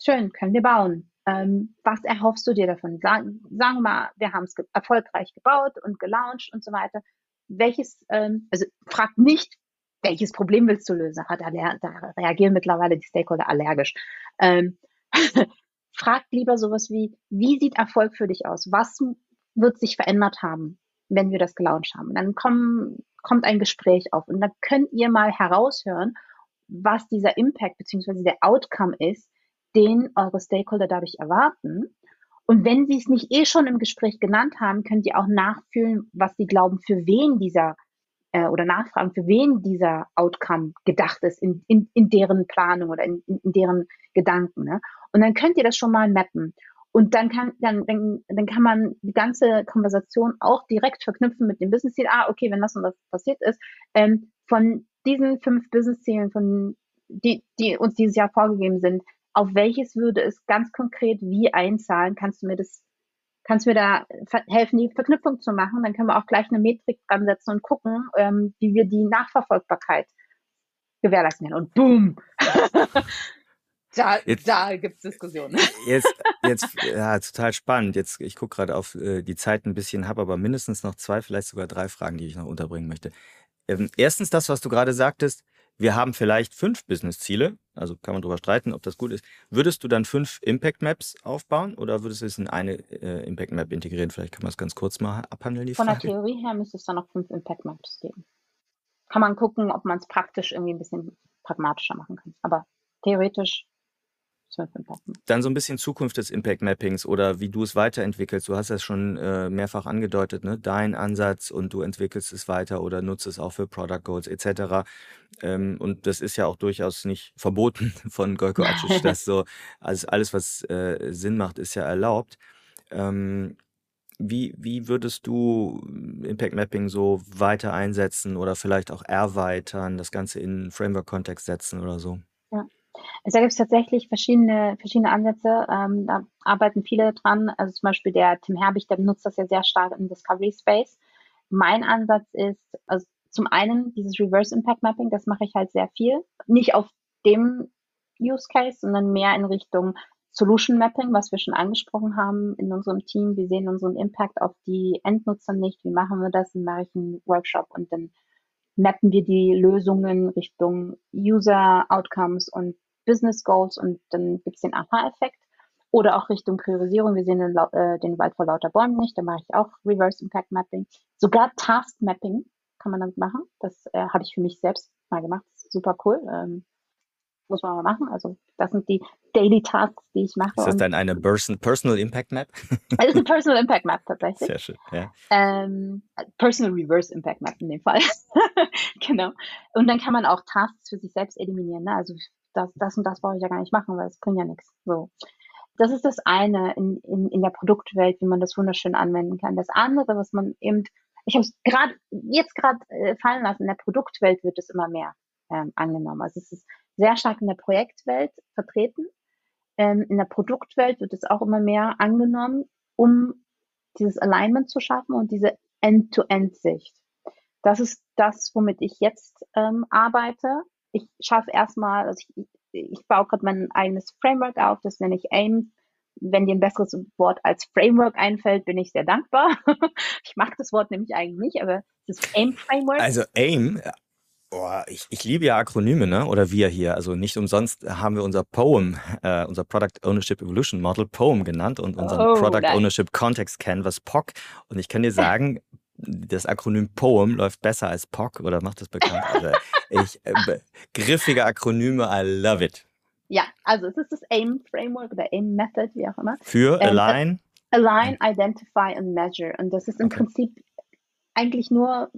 schön, können wir bauen. Ähm, was erhoffst du dir davon? Sagen, sagen wir mal, wir haben es ge erfolgreich gebaut und gelauncht und so weiter. Welches, ähm, also fragt nicht, welches Problem willst du lösen? Da, da reagieren mittlerweile die Stakeholder allergisch. Ähm, fragt lieber sowas wie, wie sieht Erfolg für dich aus? Was wird sich verändert haben, wenn wir das gelauncht haben? Dann kommen, kommt ein Gespräch auf und dann könnt ihr mal heraushören, was dieser Impact bzw. der Outcome ist, den eure Stakeholder dadurch erwarten. Und wenn sie es nicht eh schon im Gespräch genannt haben, könnt ihr auch nachfühlen, was sie glauben, für wen dieser äh, oder nachfragen, für wen dieser Outcome gedacht ist in, in, in deren Planung oder in, in, in deren Gedanken. Ne? Und dann könnt ihr das schon mal mappen. Und dann kann, dann, dann, dann kann man die ganze Konversation auch direkt verknüpfen mit dem Business-Ziel. Ah, okay, wenn das und das passiert ist, ähm, von diesen fünf Business-Zielen, von, die, die uns dieses Jahr vorgegeben sind, auf welches würde es ganz konkret wie einzahlen? Kannst du mir das kannst du mir da helfen, die Verknüpfung zu machen. Dann können wir auch gleich eine Metrik dran setzen und gucken, ähm, wie wir die Nachverfolgbarkeit gewährleisten können. Und boom! da, jetzt, da gibt es Diskussionen. Jetzt, jetzt, ja, total spannend. Jetzt, ich gucke gerade auf äh, die Zeit ein bisschen, habe aber mindestens noch zwei, vielleicht sogar drei Fragen, die ich noch unterbringen möchte. Ähm, erstens das, was du gerade sagtest, wir haben vielleicht fünf Business-Ziele, also kann man darüber streiten, ob das gut ist. Würdest du dann fünf Impact Maps aufbauen oder würdest du es in eine äh, Impact Map integrieren? Vielleicht kann man es ganz kurz mal abhandeln. Die Von Frage. der Theorie her müsste es dann noch fünf Impact Maps geben. Kann man gucken, ob man es praktisch irgendwie ein bisschen pragmatischer machen kann. Aber theoretisch. Dann so ein bisschen Zukunft des Impact Mappings oder wie du es weiterentwickelst. Du hast das schon äh, mehrfach angedeutet, ne? dein Ansatz und du entwickelst es weiter oder nutzt es auch für Product Goals etc. Ähm, und das ist ja auch durchaus nicht verboten von Golko Acic, dass so also alles, was äh, Sinn macht, ist ja erlaubt. Ähm, wie, wie würdest du Impact Mapping so weiter einsetzen oder vielleicht auch erweitern, das Ganze in Framework-Kontext setzen oder so? Also da gibt es tatsächlich verschiedene, verschiedene Ansätze. Ähm, da arbeiten viele dran. Also zum Beispiel der Tim Herbig, der benutzt das ja sehr stark im Discovery Space. Mein Ansatz ist, also zum einen dieses Reverse Impact Mapping, das mache ich halt sehr viel. Nicht auf dem Use Case, sondern mehr in Richtung Solution Mapping, was wir schon angesprochen haben in unserem Team. Wir sehen unseren Impact auf die Endnutzer nicht. Wie machen wir das? Dann mache ich einen Workshop und dann mappen wir die Lösungen Richtung User Outcomes und Business Goals und dann gibt es den Aha-Effekt. Oder auch Richtung Priorisierung. Wir sehen den, äh, den Wald vor lauter Bäumen nicht. Da mache ich auch Reverse Impact Mapping. Sogar Task Mapping kann man damit machen. Das äh, habe ich für mich selbst mal gemacht. Super cool. Ähm, muss man mal machen. Also das sind die Daily Tasks, die ich mache. Ist das dann eine Personal Impact Map? das ist eine Personal Impact Map tatsächlich. Sehr schön, ja. Ähm, Personal Reverse Impact Map in dem Fall. genau. Und dann kann man auch Tasks für sich selbst eliminieren. Ne? Also das, das und das brauche ich ja gar nicht machen, weil es bringt ja nichts. So. Das ist das eine in, in, in der Produktwelt, wie man das wunderschön anwenden kann. Das andere, was man eben, ich habe es gerade jetzt gerade äh, fallen lassen, in der Produktwelt wird es immer mehr ähm, angenommen. Also es ist sehr stark in der Projektwelt vertreten. Ähm, in der Produktwelt wird es auch immer mehr angenommen, um dieses Alignment zu schaffen und diese End-to-End-Sicht. Das ist das, womit ich jetzt ähm, arbeite. Ich schaffe erstmal, also ich, ich baue gerade mein eigenes Framework auf, das nenne ich AIM. Wenn dir ein besseres Wort als Framework einfällt, bin ich sehr dankbar. ich mag das Wort nämlich eigentlich nicht, aber das AIM Framework. Also AIM, Oh, ich, ich liebe ja Akronyme, ne? Oder wir hier. Also nicht umsonst haben wir unser POEM, äh, unser Product Ownership Evolution Model POEM genannt und unseren oh, Product nice. Ownership Context Canvas POC. Und ich kann dir sagen, das Akronym POEM läuft besser als POC oder macht das bekannt. Also ich, äh, griffige Akronyme, I love it. Ja, also es ist das AIM Framework oder AIM Method, wie auch immer. Für ähm, Align? Align, Identify und Measure. Und das ist im okay. Prinzip eigentlich nur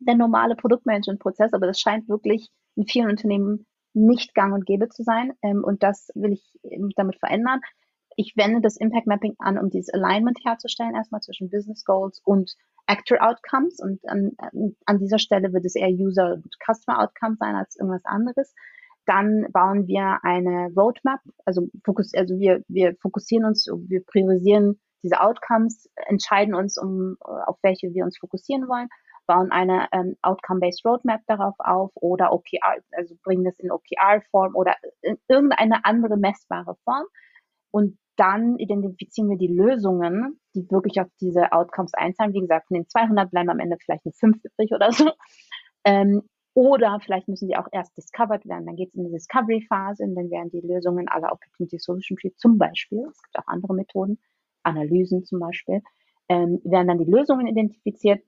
der normale Produktmanagement-Prozess, aber das scheint wirklich in vielen Unternehmen nicht gang und gäbe zu sein. Ähm, und das will ich damit verändern. Ich wende das Impact Mapping an, um dieses Alignment herzustellen, erstmal zwischen Business Goals und Actor Outcomes. Und an, an dieser Stelle wird es eher User und Customer Outcomes sein als irgendwas anderes. Dann bauen wir eine Roadmap, also, fokus, also wir, wir fokussieren uns, wir priorisieren diese Outcomes, entscheiden uns, um, auf welche wir uns fokussieren wollen bauen eine ähm, Outcome-Based Roadmap darauf auf oder OKR, also bringen das in OKR-Form oder in irgendeine andere messbare Form. Und dann identifizieren wir die Lösungen, die wirklich auf diese Outcomes einzahlen. Wie gesagt, von den 200 bleiben am Ende vielleicht nur fünf übrig oder so. Ähm, oder vielleicht müssen die auch erst discovered werden. Dann geht es in die Discovery-Phase und dann werden die Lösungen aller Opportunity Solution Tree zum Beispiel, es gibt auch andere Methoden, Analysen zum Beispiel, ähm, werden dann die Lösungen identifiziert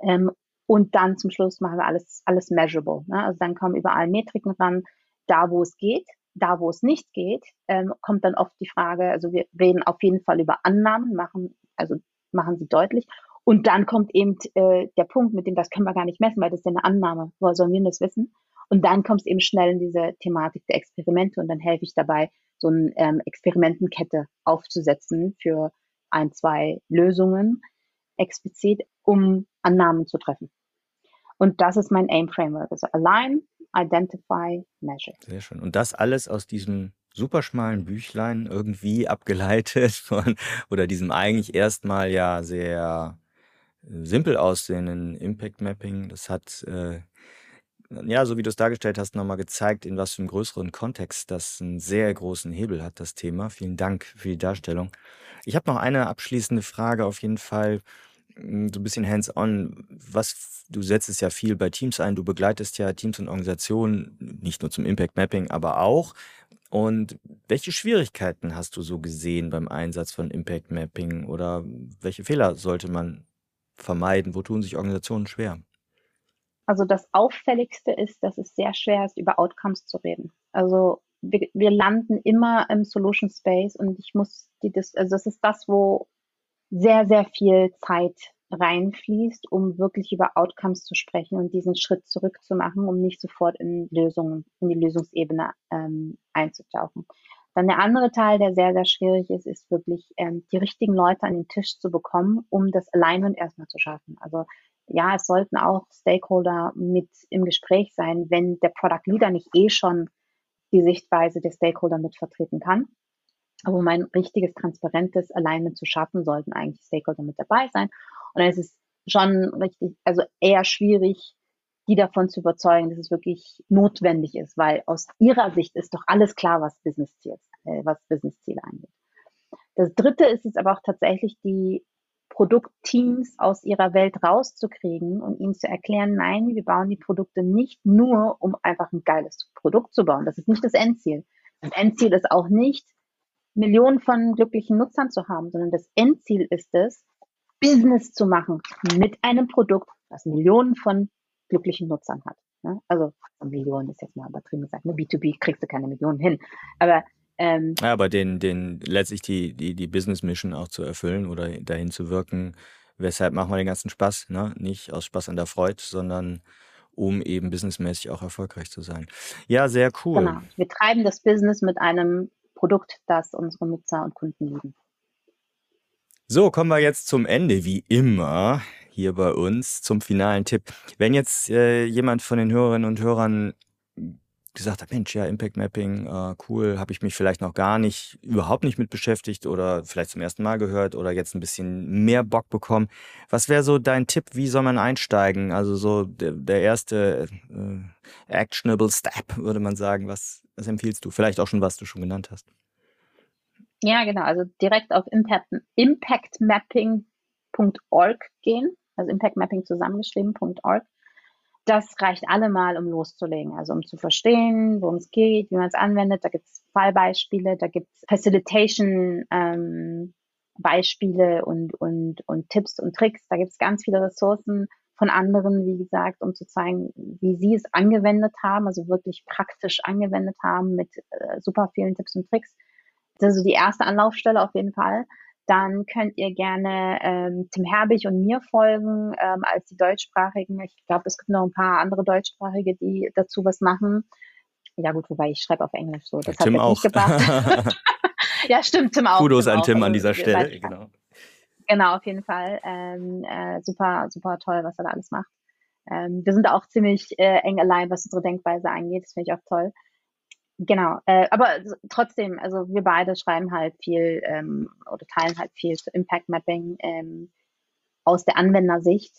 ähm, und dann zum Schluss machen wir alles, alles measurable. Ne? Also dann kommen überall Metriken ran, da wo es geht, da wo es nicht geht, ähm, kommt dann oft die Frage, also wir reden auf jeden Fall über Annahmen, machen, also machen sie deutlich. Und dann kommt eben äh, der Punkt, mit dem das können wir gar nicht messen, weil das ist ja eine Annahme. Woher sollen wir das wissen? Und dann kommt es eben schnell in diese Thematik der Experimente und dann helfe ich dabei, so eine ähm, Experimentenkette aufzusetzen für ein, zwei Lösungen explizit, um Annahmen zu treffen. Und das ist mein AIM-Framework. Also Align, Identify, Measure. Sehr schön. Und das alles aus diesem superschmalen Büchlein irgendwie abgeleitet von, oder diesem eigentlich erstmal ja sehr äh, simpel aussehenden Impact Mapping. Das hat, äh, ja, so wie du es dargestellt hast, nochmal gezeigt, in was für einem größeren Kontext das einen sehr großen Hebel hat, das Thema. Vielen Dank für die Darstellung. Ich habe noch eine abschließende Frage auf jeden Fall. Hm, so ein bisschen hands-on. Was, du setzt es ja viel bei Teams ein, du begleitest ja Teams und Organisationen, nicht nur zum Impact Mapping, aber auch. Und welche Schwierigkeiten hast du so gesehen beim Einsatz von Impact Mapping oder welche Fehler sollte man vermeiden? Wo tun sich Organisationen schwer? Also das Auffälligste ist, dass es sehr schwer ist, über Outcomes zu reden. Also wir, wir landen immer im Solution Space und ich muss die, also das ist das, wo sehr, sehr viel Zeit reinfließt, um wirklich über Outcomes zu sprechen und diesen Schritt zurückzumachen, um nicht sofort in Lösungen, in die Lösungsebene ähm, einzutauchen. Dann der andere Teil, der sehr, sehr schwierig ist, ist wirklich ähm, die richtigen Leute an den Tisch zu bekommen, um das Alignment erstmal zu schaffen. Also ja, es sollten auch Stakeholder mit im Gespräch sein, wenn der Product Leader nicht eh schon die Sichtweise der Stakeholder mit vertreten kann. Aber um ein richtiges, transparentes Alignment zu schaffen, sollten eigentlich Stakeholder mit dabei sein. Und dann ist es schon richtig, also eher schwierig, die davon zu überzeugen, dass es wirklich notwendig ist, weil aus ihrer Sicht ist doch alles klar, was Business-Ziele äh, was Business angeht. Das dritte ist es aber auch tatsächlich, die Produktteams aus ihrer Welt rauszukriegen und ihnen zu erklären, nein, wir bauen die Produkte nicht nur, um einfach ein geiles Produkt zu bauen. Das ist nicht das Endziel. Das Endziel ist auch nicht, Millionen von glücklichen Nutzern zu haben, sondern das Endziel ist es, Business zu machen mit einem Produkt, das Millionen von glücklichen Nutzern hat. Ne? Also Millionen ist jetzt mal übertrieben gesagt. Ne? B2B kriegst du keine Millionen hin. Aber ähm, ja, aber den, den letztlich die, die, die Business Mission auch zu erfüllen oder dahin zu wirken, weshalb machen wir den ganzen Spaß, ne? Nicht aus Spaß an der Freude, sondern um eben businessmäßig auch erfolgreich zu sein. Ja, sehr cool. Genau. Wir treiben das Business mit einem Produkt, das unsere Nutzer und Kunden lieben. So, kommen wir jetzt zum Ende, wie immer, hier bei uns, zum finalen Tipp. Wenn jetzt äh, jemand von den Hörerinnen und Hörern gesagt hat, Mensch, ja, Impact Mapping, äh, cool, habe ich mich vielleicht noch gar nicht, überhaupt nicht mit beschäftigt oder vielleicht zum ersten Mal gehört oder jetzt ein bisschen mehr Bock bekommen. Was wäre so dein Tipp, wie soll man einsteigen? Also so der, der erste äh, actionable Step, würde man sagen. Was, was empfiehlst du? Vielleicht auch schon, was du schon genannt hast. Ja, genau. Also direkt auf Impact, impactmapping.org gehen, also impactmapping zusammengeschrieben.org. Das reicht allemal, um loszulegen, also um zu verstehen, worum es geht, wie man es anwendet. Da gibt es Fallbeispiele, da gibt es Facilitation ähm, Beispiele und, und, und Tipps und Tricks. Da gibt es ganz viele Ressourcen von anderen, wie gesagt, um zu zeigen, wie sie es angewendet haben, also wirklich praktisch angewendet haben mit äh, super vielen Tipps und Tricks. Das ist so die erste Anlaufstelle auf jeden Fall. Dann könnt ihr gerne ähm, Tim Herbig und mir folgen ähm, als die deutschsprachigen. Ich glaube, es gibt noch ein paar andere deutschsprachige, die dazu was machen. Ja gut, wobei ich schreibe auf Englisch so. Das Tim hat auch. Nicht gebracht. ja, stimmt, Tim auch. Kudos Tim an auch. Tim an dieser also, Stelle. Genau. genau, auf jeden Fall. Ähm, äh, super, super toll, was er da alles macht. Ähm, wir sind auch ziemlich äh, eng allein, was unsere Denkweise angeht. Das finde ich auch toll. Genau, äh, aber trotzdem, also wir beide schreiben halt viel ähm, oder teilen halt viel zu Impact Mapping ähm, aus der Anwendersicht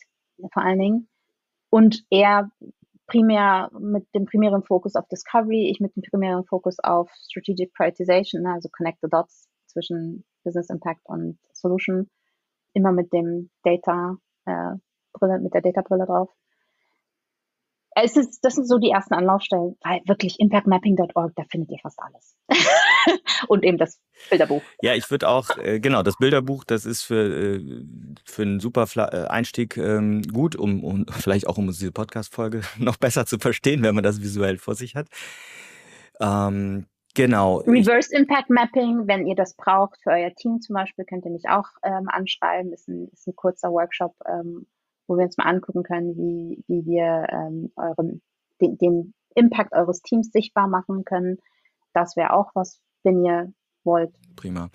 vor allen Dingen. Und er primär mit dem primären Fokus auf Discovery, ich mit dem primären Fokus auf Strategic Prioritization, also Connect the Dots zwischen Business Impact und Solution, immer mit dem Data äh, Brille, mit der Data Brille drauf es ist, das sind so die ersten Anlaufstellen, weil wirklich impactmapping.org, da findet ihr fast alles. und eben das Bilderbuch. Ja, ich würde auch, äh, genau, das Bilderbuch, das ist für, äh, für einen super Fla äh, Einstieg ähm, gut, um, um vielleicht auch um diese Podcast-Folge noch besser zu verstehen, wenn man das visuell vor sich hat. Ähm, Genau. Reverse Impact Mapping, wenn ihr das braucht für euer Team zum Beispiel, könnt ihr mich auch ähm, anschreiben. Ist ein, ist ein kurzer Workshop, ähm, wo wir uns mal angucken können, wie, wie wir ähm, euren, den, den Impact eures Teams sichtbar machen können. Das wäre auch was, wenn ihr wollt. Prima.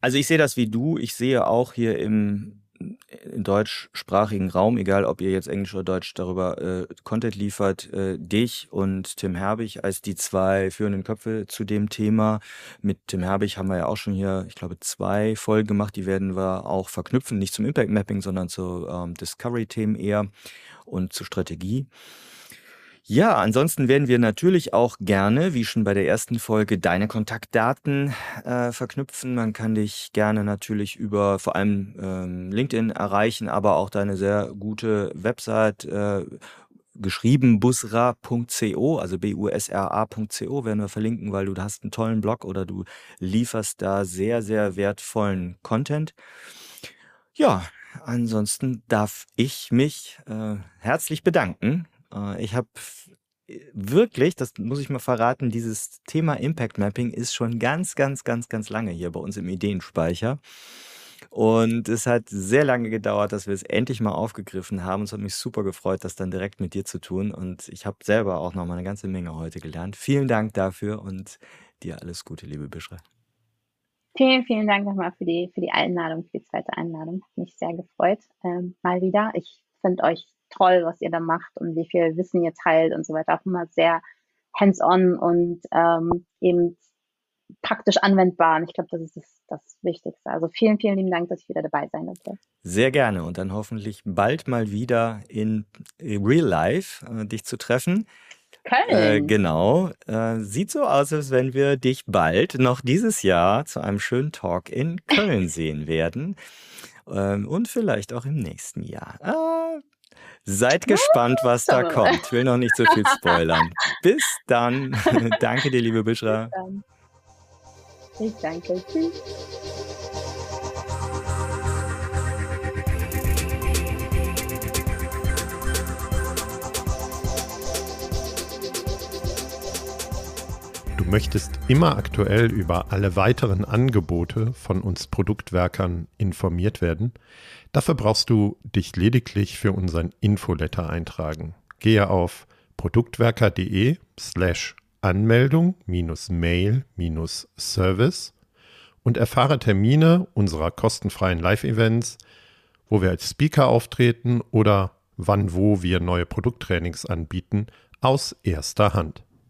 Also ich sehe das wie du. Ich sehe auch hier im im deutschsprachigen Raum, egal ob ihr jetzt Englisch oder Deutsch darüber äh, Content liefert, äh, dich und Tim Herbig als die zwei führenden Köpfe zu dem Thema. Mit Tim Herbig haben wir ja auch schon hier, ich glaube, zwei Folgen gemacht. Die werden wir auch verknüpfen, nicht zum Impact Mapping, sondern zu ähm, Discovery-Themen eher und zur Strategie. Ja, ansonsten werden wir natürlich auch gerne, wie schon bei der ersten Folge, deine Kontaktdaten äh, verknüpfen. Man kann dich gerne natürlich über vor allem ähm, LinkedIn erreichen, aber auch deine sehr gute Website äh, geschrieben busra.co, also b-u-s-r-a.co werden wir verlinken, weil du hast einen tollen Blog oder du lieferst da sehr, sehr wertvollen Content. Ja, ansonsten darf ich mich äh, herzlich bedanken ich habe wirklich, das muss ich mal verraten, dieses Thema Impact Mapping ist schon ganz, ganz, ganz, ganz lange hier bei uns im Ideenspeicher. Und es hat sehr lange gedauert, dass wir es endlich mal aufgegriffen haben. Es hat mich super gefreut, das dann direkt mit dir zu tun. Und ich habe selber auch noch mal eine ganze Menge heute gelernt. Vielen Dank dafür und dir alles Gute, liebe Bischra. Vielen, vielen Dank nochmal für die, für die Einladung, für die zweite Einladung. Hat mich sehr gefreut. Ähm, mal wieder. Ich finde euch toll, was ihr da macht und wie viel Wissen ihr teilt und so weiter. Auch immer sehr hands-on und ähm, eben praktisch anwendbar. Und ich glaube, das ist das, das Wichtigste. Also vielen, vielen lieben Dank, dass ich wieder dabei sein durfte. Sehr gerne und dann hoffentlich bald mal wieder in Real Life äh, dich zu treffen. Köln. Äh, genau. Äh, sieht so aus, als wenn wir dich bald noch dieses Jahr zu einem schönen Talk in Köln sehen werden. Ähm, und vielleicht auch im nächsten Jahr. Äh, seid gespannt, was da kommt. Ich will noch nicht so viel spoilern. Bis dann. danke dir, liebe Bischra. Ich danke. Tschüss. Du möchtest immer aktuell über alle weiteren Angebote von uns Produktwerkern informiert werden? Dafür brauchst du dich lediglich für unseren Infoletter eintragen. Gehe auf produktwerker.de slash Anmeldung Mail Service und erfahre Termine unserer kostenfreien Live-Events, wo wir als Speaker auftreten oder wann wo wir neue Produkttrainings anbieten, aus erster Hand.